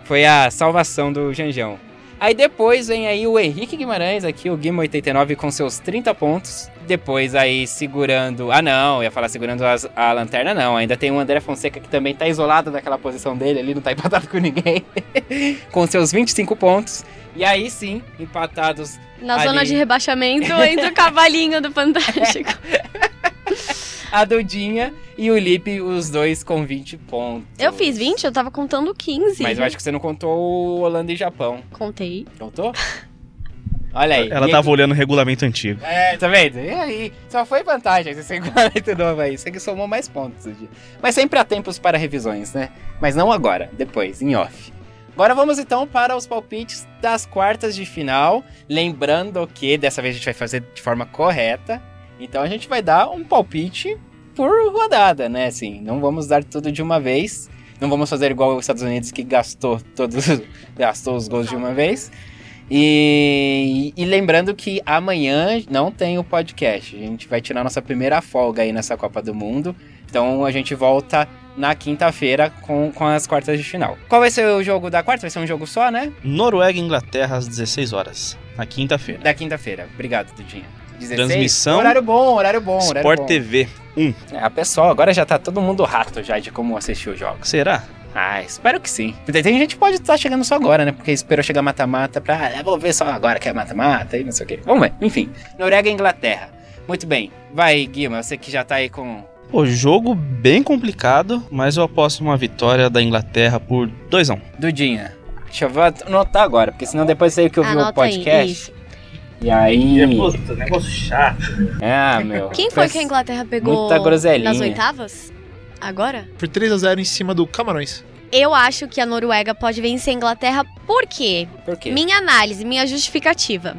foi a salvação do Janjão. Aí depois vem aí o Henrique Guimarães aqui, o Guima89 com seus 30 pontos. Depois aí segurando. Ah não, ia falar segurando as- a lanterna, não. Ainda tem o André Fonseca que também tá isolado daquela posição dele ali, não tá empatado com ninguém. com seus 25 pontos. E aí sim, empatados Na Ali. zona de rebaixamento, entre o cavalinho do Fantástico. a Dudinha e o Lipe, os dois com 20 pontos. Eu fiz 20, eu tava contando 15. Mas eu acho que você não contou o Holanda e Japão. Contei. Contou? Olha aí. Ela E tava olhando o regulamento antigo. É, tá vendo? E aí? Só foi vantagem esse regulamento novo aí. Você que somou mais pontos hoje. Mas sempre há tempos para revisões, né? Mas não agora, depois, em off. Agora vamos então para os palpites das quartas de final. Lembrando que dessa vez a gente vai fazer de forma correta. Então a gente vai dar um palpite por rodada, né? Assim, não vamos dar tudo de uma vez. Não vamos fazer igual os Estados Unidos que gastou todos, gastou os gols de uma vez. E, e lembrando que amanhã não tem o podcast. A gente vai tirar nossa primeira folga aí nessa Copa do Mundo. Então a gente volta na quinta-feira com, com as quartas de final. Qual vai ser o jogo da quarta? Vai ser um jogo só, né? Noruega e Inglaterra às 16 horas, na quinta-feira. Da quinta-feira. Obrigado, Dudinha. 16? Transmissão. Horário bom, horário bom, horário Sport bom. TV 1. É, a pessoal, agora já tá todo mundo rato já de como assistir os jogos. Será? Ah, espero que sim. Tem gente que pode estar chegando só agora, né? Porque esperou chegar mata-mata pra. Ah, vou ver só agora que é mata-mata e não sei o quê. Vamos ver. Enfim. Noruega e Inglaterra. Muito bem. Vai, Guilherme, você que já tá aí com. Pô, jogo bem complicado, mas eu aposto uma vitória da Inglaterra por 2 a 1 Dudinha. Deixa eu anotar agora, porque senão depois sei que eu vi o Anota aí, e aí. negócio chato. Ah, meu. Quem foi que a Inglaterra pegou Muita groselinha. nas oitavas? Agora? Por 3 a 0 em cima do Camarões. Eu acho que a Noruega pode vencer a Inglaterra, por quê? Por quê? Minha análise, minha justificativa.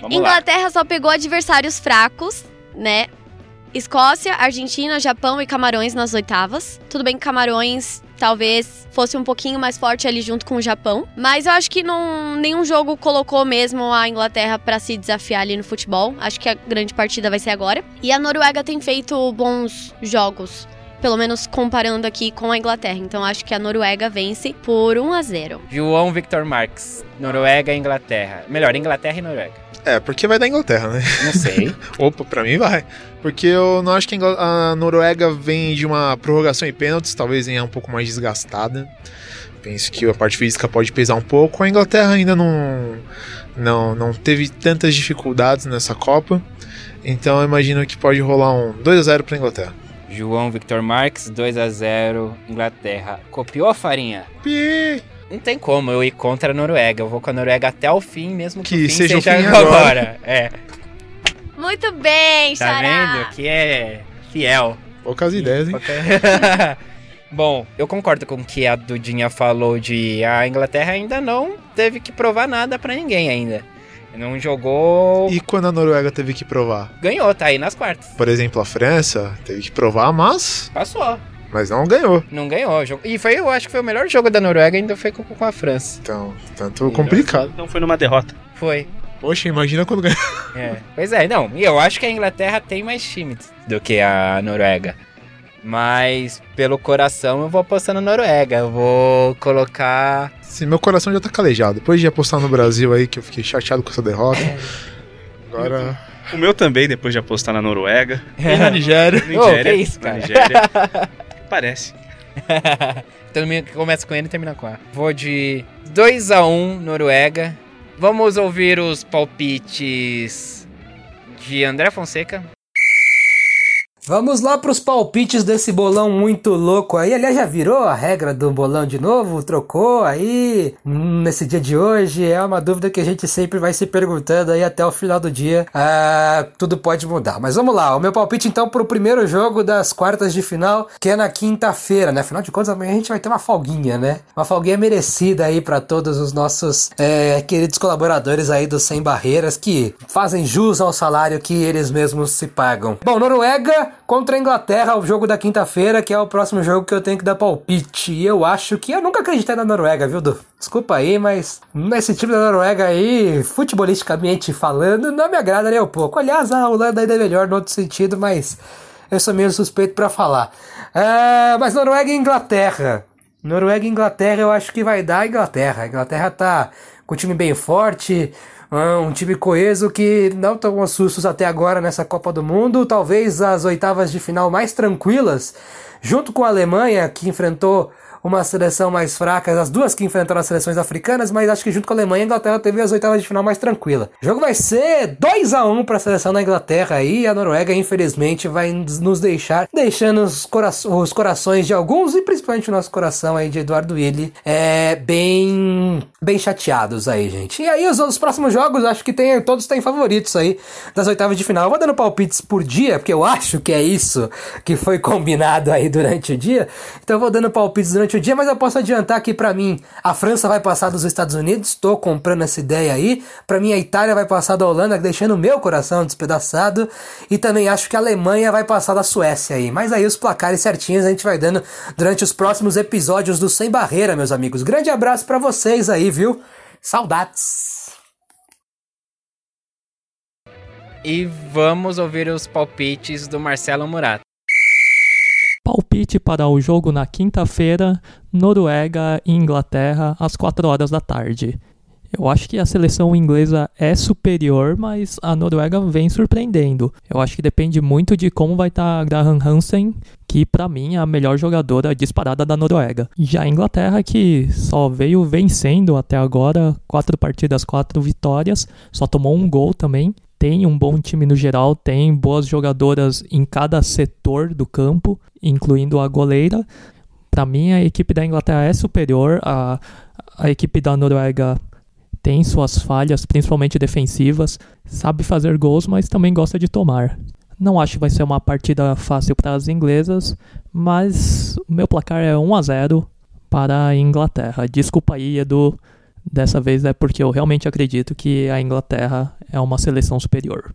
Vamos lá. Inglaterra só pegou adversários fracos, né? Escócia, Argentina, Japão e Camarões nas oitavas. Tudo bem que Camarões talvez fosse um pouquinho mais forte ali junto com o Japão, mas eu acho que não, nenhum jogo colocou mesmo a Inglaterra pra se desafiar ali no futebol. Acho que a grande partida vai ser agora. E a Noruega tem feito bons jogos. Pelo menos comparando aqui com a Inglaterra. Então acho que a Noruega vence por 1 a 0 João Victor Marques. Noruega e Inglaterra. Melhor, Inglaterra e Noruega. É, porque vai dar Inglaterra, né? Não sei. Opa, pra mim vai. Porque eu não acho que a Noruega vem de uma prorrogação e pênaltis, talvez venha um pouco mais desgastada. Penso que a parte física pode pesar um pouco. A Inglaterra ainda não, não, não teve tantas dificuldades nessa Copa. Então eu imagino que pode rolar um 2 a 0 pra Inglaterra. João Victor Marques, 2 a 0 Inglaterra. Copiou a farinha? Pi! Não tem como eu ir contra a Noruega. Eu vou com a Noruega até o fim, mesmo que, Que o fim seja o seja, fim agora. agora. É, Muito bem, tá Xará! vendo? Que é fiel. Poucas ideias, hein? Bom, eu concordo com o que a Dudinha falou de a Inglaterra ainda não teve que provar nada pra ninguém ainda. Não jogou, E quando a Noruega teve que provar? ganhou, tá aí nas quartas. Por exemplo, a França teve que provar, mas Passou. Mas não ganhou. Não ganhou. o jogo- E foi, eu acho que foi o melhor jogo da Noruega, ainda foi com, com a França. Então, tanto complicado. Então foi numa derrota. Foi. Poxa, imagina quando ganhou. É. Pois é, não. E eu acho que a Inglaterra tem mais time do que a Noruega. Mas pelo coração eu vou apostar na Noruega. Eu vou colocar. Sim, meu coração já tá calejado. Depois de apostar no Brasil aí, que eu fiquei chateado com essa derrota. Agora. O meu também, depois de apostar na Noruega. E na Nigéria. Ô, que isso, na cara? Nigéria. Parece. Termina- Começa com N e termina com A. Vou de 2x1 Noruega. Vamos ouvir os palpites de André Fonseca. Vamos lá pros palpites desse bolão muito louco aí. Aliás, já virou a regra do bolão de novo? Trocou aí nesse dia de hoje? É uma dúvida que a gente sempre vai se perguntando aí até o final do dia. Ah, tudo pode mudar. Mas vamos lá. O meu palpite então pro primeiro jogo das quartas de final, que é na quinta-feira, né? Afinal de contas, amanhã a gente vai ter uma folguinha, né? Uma folguinha merecida aí para todos os nossos é, queridos colaboradores aí do Sem Barreiras que fazem jus ao salário que eles mesmos se pagam. Bom, Noruega contra a Inglaterra, o jogo da quinta-feira, que é o próximo jogo que eu tenho que dar palpite. E eu acho que eu nunca acreditei na Noruega, viu, Du? Desculpa aí, mas nesse time da Noruega aí, futebolisticamente falando, não me agrada nem um pouco. Aliás, a Holanda ainda é melhor no outro sentido, mas eu sou meio suspeito pra falar. Ah, mas Noruega e Inglaterra. Noruega e Inglaterra, eu acho que vai dar a Inglaterra. A Inglaterra tá com um time bem forte, um time coeso que não tomou sustos até agora nessa Copa do Mundo. Talvez as oitavas de final mais tranquilas, junto com a Alemanha, que enfrentou uma seleção mais fraca, as duas que enfrentaram as seleções africanas, mas acho que junto com a Alemanha, a Inglaterra teve as oitavas de final mais tranquila. O jogo vai ser 2 a 1 para a seleção da Inglaterra e a Noruega, infelizmente, vai nos deixar, deixando os, cora os corações de alguns e principalmente o nosso coração aí de Eduardo Willi, é, bem, bem chateados aí, gente. E aí, os, os próximos jogos, acho que tem, todos têm favoritos aí das oitavas de final. Eu vou dando palpites por dia, porque eu acho que é isso que foi combinado aí durante o dia. Então eu vou dando palpites durante o dia, mas eu posso adiantar que pra mim a França vai passar dos Estados Unidos, tô comprando essa ideia aí. Pra mim a Itália vai passar da Holanda, deixando o meu coração despedaçado. E também acho que a Alemanha vai passar da Suécia aí. Mas aí os placares certinhos a gente vai dando durante os próximos episódios do Sem Barreira, meus amigos. Grande abraço pra vocês aí, viu? Saudades! E vamos ouvir os palpites do Marcelo Murato. Palpite para o jogo na quinta-feira, Noruega e Inglaterra, às 4 horas da tarde. Eu acho que a seleção inglesa é superior, mas a Noruega vem surpreendendo. Eu acho que depende muito de como vai estar a Graham Hansen, que para mim é a melhor jogadora disparada da Noruega. Já a Inglaterra, que só veio vencendo até agora, quatro partidas, quatro vitórias, só tomou um gol também. Tem um bom time no geral, tem boas jogadoras em cada setor do campo, incluindo a goleira. Para mim, a equipe da Inglaterra é superior, a, a equipe da Noruega tem suas falhas, principalmente defensivas, sabe fazer gols, mas também gosta de tomar. Não acho que vai ser uma partida fácil para as inglesas, mas o meu placar é 1 a 0 para a Inglaterra. Desculpa aí, Edu. Dessa vez é porque eu realmente acredito que a Inglaterra é uma seleção superior.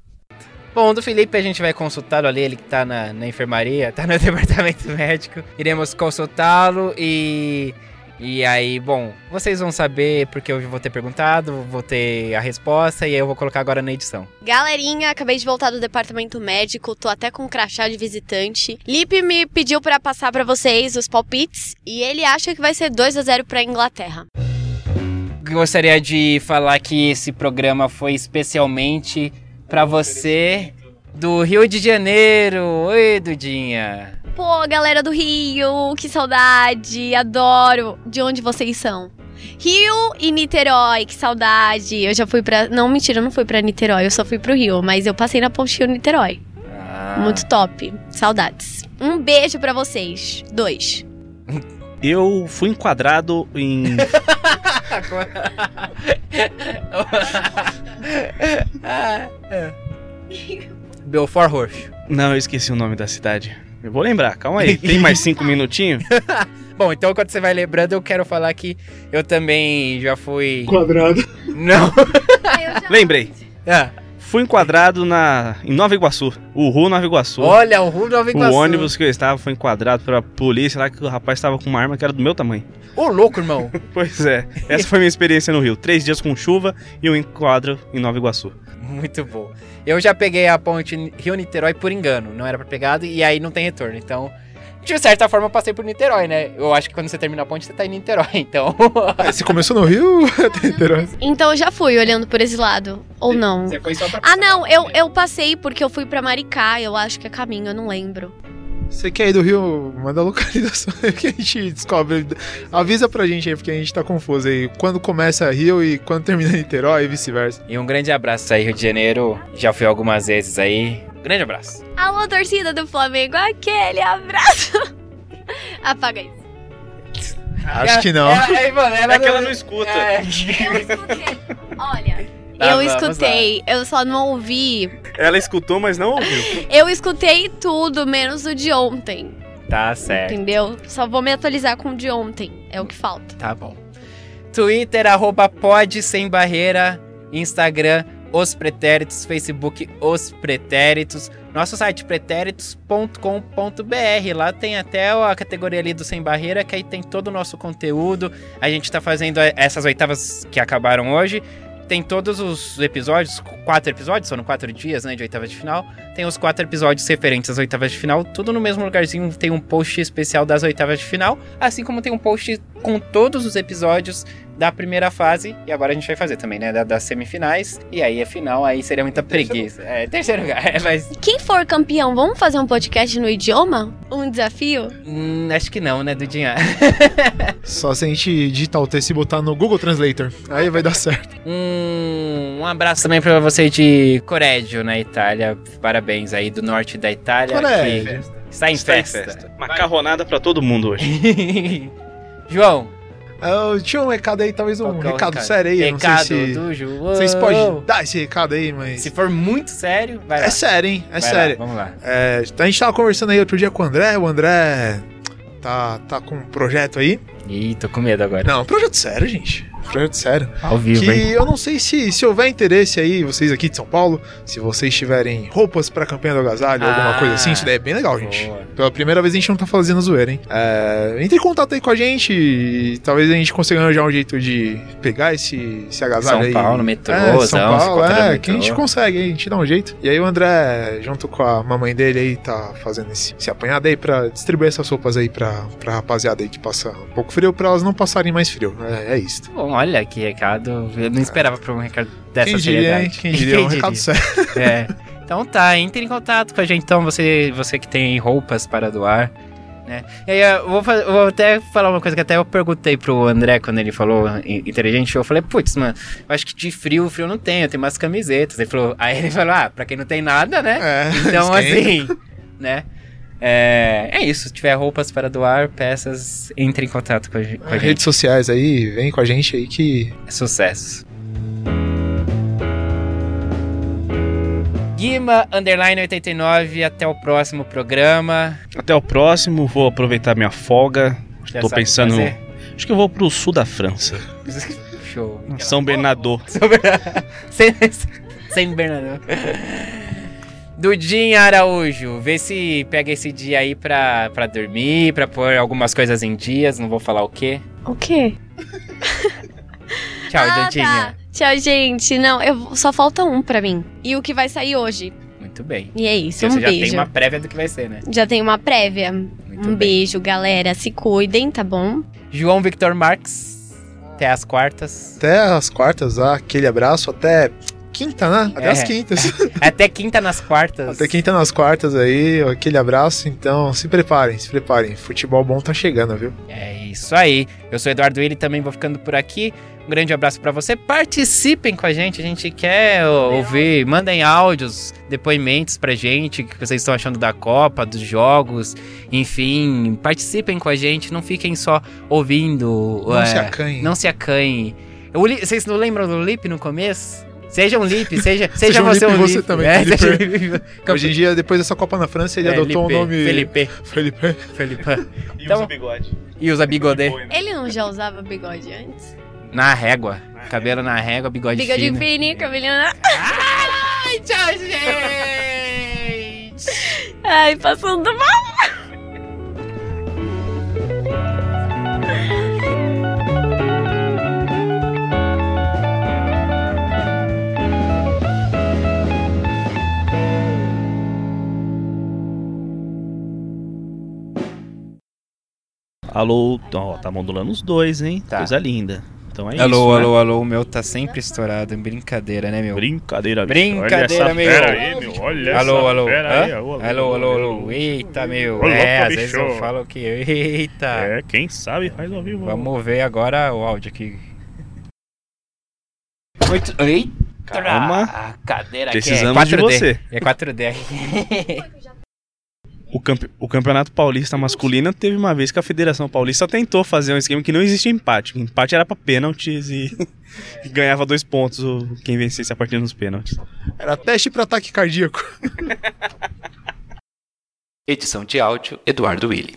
Bom, do Felipe a gente vai consultá-lo ali, ele que tá na, na enfermaria, tá no departamento médico. Iremos consultá-lo e. E aí, bom, vocês vão saber porque eu vou ter perguntado, vou ter a resposta e aí eu vou colocar agora na edição. Galerinha, acabei de voltar do departamento médico, tô até com um crachá de visitante. Lipe me pediu pra passar pra vocês os palpites e ele acha que vai ser 2 a 0 pra Inglaterra. Gostaria de falar que esse programa foi especialmente pra você do Rio de Janeiro. Oi, Dudinha. Pô, galera do Rio, que saudade, adoro. De onde vocês são? Rio e Niterói, que saudade. Eu já fui pra. Não, mentira, eu não fui pra Niterói, eu só fui pro Rio, mas eu passei na Ponte Rio Niterói. Ah, Muito top. Saudades. Um beijo pra vocês. Dois. Eu fui enquadrado em. Belfort Roxo. Não, eu esqueci o nome da cidade. Eu vou lembrar, calma aí. Tem mais cinco minutinhos? Bom, então enquanto você vai lembrando, eu quero falar que eu também já fui. Quadrado. Não! Lembrei. Ah, Fui enquadrado na, em Nova Iguaçu. O Ru Nova Iguaçu. Olha, o Ru Nova Iguaçu. O ônibus que eu estava foi enquadrado pela polícia lá que o rapaz estava com uma arma que era do meu tamanho. Ô, louco, irmão. Pois é, essa foi minha experiência no Rio. Três dias com chuva e um enquadro em Nova Iguaçu. Muito bom. Eu já peguei a ponte Rio-Niterói por engano. Não era pra pegado e aí não tem retorno. Então, de certa forma, eu passei por Niterói, né? Eu acho que quando você termina a ponte, você tá em Niterói. Então, Ah, Você começou no Rio? Tem interesse. Então eu já fui olhando por esse lado. Ou não? você foi só pra. Ah, não, eu, eu passei porque eu fui pra Maricá, eu acho que é caminho, eu não lembro. Você quer ir do Rio, manda a localização aí que a gente descobre. Avisa pra gente aí, porque a gente tá confuso aí. Quando começa Rio e quando termina Niterói e vice-versa. E um grande abraço aí, Rio de Janeiro. Já fui algumas vezes aí. Grande abraço. Alô, torcida do Flamengo, aquele abraço. Apaga isso. Acho que não. É, é, mano, ela É que ela não escuta. É. Eu escutei. Olha, Tá, eu escutei, eu só não ouvi. Ela escutou, mas não ouviu. Eu escutei tudo, menos o de ontem, Tá certo. entendeu? Só vou me atualizar com o de ontem, é o que falta. Tá bom. Twitter, arroba pod sem barreira. Instagram, os pretéritos. Facebook, os pretéritos. Nosso site, pretéritos.com.br. Lá tem até a categoria ali do Sem Barreira, que aí tem todo o nosso conteúdo. A gente tá fazendo essas oitavas que acabaram hoje. Tem todos os episódios, quatro episódios, foram quatro dias, né, de oitava de final. Tem os quatro episódios referentes às oitavas de final, tudo no mesmo lugarzinho. Tem um post especial das oitavas de final, assim como tem um post com todos os episódios da primeira fase. E agora a gente vai fazer também, né, da- das semifinais. E aí a final, aí seria muita preguiça. É, terceiro lugar, é, mas Quem for campeão, vamos fazer um podcast no idioma? Um desafio? hum, acho que não, né, Dudinha? Só se a gente digitar o texto e botar no Google Translator. Aí vai dar certo. Um, um abraço também pra você de Corégio, na Itália. Parabéns aí do norte da Itália. Corégio. que Está em Está em festa. festa. Macarronada pra todo mundo hoje. João, Ah, tinha um recado aí, talvez um é o recado, sério aí. eu não Recado sei se do João. vocês podem dar esse recado aí, mas. Se for muito sério, vai lá. É sério, hein? É Vai sério. Lá, vamos lá. É, a gente tava conversando aí outro dia com o André. O André tá, tá com um projeto aí. Ih, tô com medo agora. Não, projeto sério, gente. Projeto sério. Ao vivo, Que hein? eu não sei se, se houver interesse aí, vocês aqui de São Paulo, se vocês tiverem roupas pra campanha do agasalho ou alguma Ah, coisa assim, isso daí é bem legal, gente. boa. Pela primeira vez a gente não tá fazendo zoeira, hein? É, entre em contato aí com a gente e talvez a gente consiga arranjar um jeito de pegar esse, esse agasalho São aí. Paulo, metrô, É, São Paulo, no é, que a gente consegue, a gente dá um jeito. E aí o André, junto com a mamãe dele aí, tá fazendo esse, esse apanhado aí pra distribuir essas roupas aí pra, pra rapaziada aí que passa um pouco frio, pra elas não passarem mais frio. É, é isso. Bom, olha que recado. Eu não esperava por um recado dessa Quem diria, seriedade. Quem diria, um recado sério. É. Então tá, entre em contato com a gente, então, você, você que tem roupas para doar. Né? E aí, eu vou, fa- eu vou até falar uma coisa que até eu perguntei pro André quando ele falou inteligente. Eu falei, putz, mano, eu acho que de frio, frio não tem, eu tenho umas camisetas. Ele falou, aí ele falou, ah, pra quem não tem nada, né? É, Então, assim, né? É, é isso, se tiver roupas para doar, peças, entre em contato com a, com a gente. Redes sociais aí, vem com a gente aí que. É sucesso. Guima, underline 89, até o próximo programa. Até o próximo, vou aproveitar minha folga. Já Tô sabe pensando. fazer? Acho que eu vou pro sul da França. Show. São Bernardo. sem, sem Bernardo. Dudinha Araújo, vê se pega esse dia aí pra, pra dormir, pra pôr algumas coisas em dias, não vou falar o quê. O quê? Tchau, ah, Dudinha. tá. Tchau, gente. Não, eu, só falta um pra mim. E o que vai sair hoje. Muito bem. E é isso, Você um já beijo. tem uma prévia do que vai ser, né? Já tem uma prévia. Muito um bem. beijo, galera. Se cuidem, tá bom? João Victor Marques, até as quartas. Até as quartas, ah, aquele abraço, até quinta, né? Até É. as quintas. Até quinta nas quartas. Até quinta nas quartas aí, aquele abraço. Então, se preparem, se preparem. Futebol bom tá chegando, viu? É isso aí. Eu sou Eduardo Willi, também vou ficando por aqui. Um grande abraço pra você. Participem com a gente, a gente quer ouvir. Mandem áudios, depoimentos pra gente, o que vocês estão achando da Copa, dos jogos, enfim. Participem com a gente, não fiquem só ouvindo. Não é, se acanhem. Não se acanhem. Vocês não lembram do Lip no começo? Seja um Lip, seja, seja, Seja um você Lip um você Lip. também, É, seja. Hoje em dia, depois dessa Copa na França, ele É, adotou Lipe, o nome. Felipe. Felipe. Felipe. E Então- usa bigode. E usa bigodê. Ele não já usava bigode antes? Na régua. Cabelo na régua, bigode, Bigode fino. fininho, cabelinho na... Ai, tchau, gente! Ai, passando mal. Alô, ó, tá modulando os dois, hein? Tá. Coisa linda. Então é alô, isso. né? alô, alô, o meu tá sempre estourado. Brincadeira, né, meu? Brincadeira, bicho. Brincadeira, Olha essa meu. fera aí, meu. Olha Alô, essa alô, fera aí, alô, alô, alô, alô, eita, meu. Ô, é, louco, às vezes bicho. eu falo que, eita. É, quem sabe faz ao vivo. Vamos ver agora o áudio aqui. Muito... Eita! Calma. A cadeira Precisamos aqui é de 4D. você. É 4D. O, campe- o Campeonato Paulista Masculino teve uma vez que a Federação Paulista tentou fazer um esquema que não existia empate. O empate era pra pênaltis e, e ganhava dois pontos o- quem vencesse a partida nos pênaltis. Era teste para ataque cardíaco. Edição de áudio Eduardo Willi.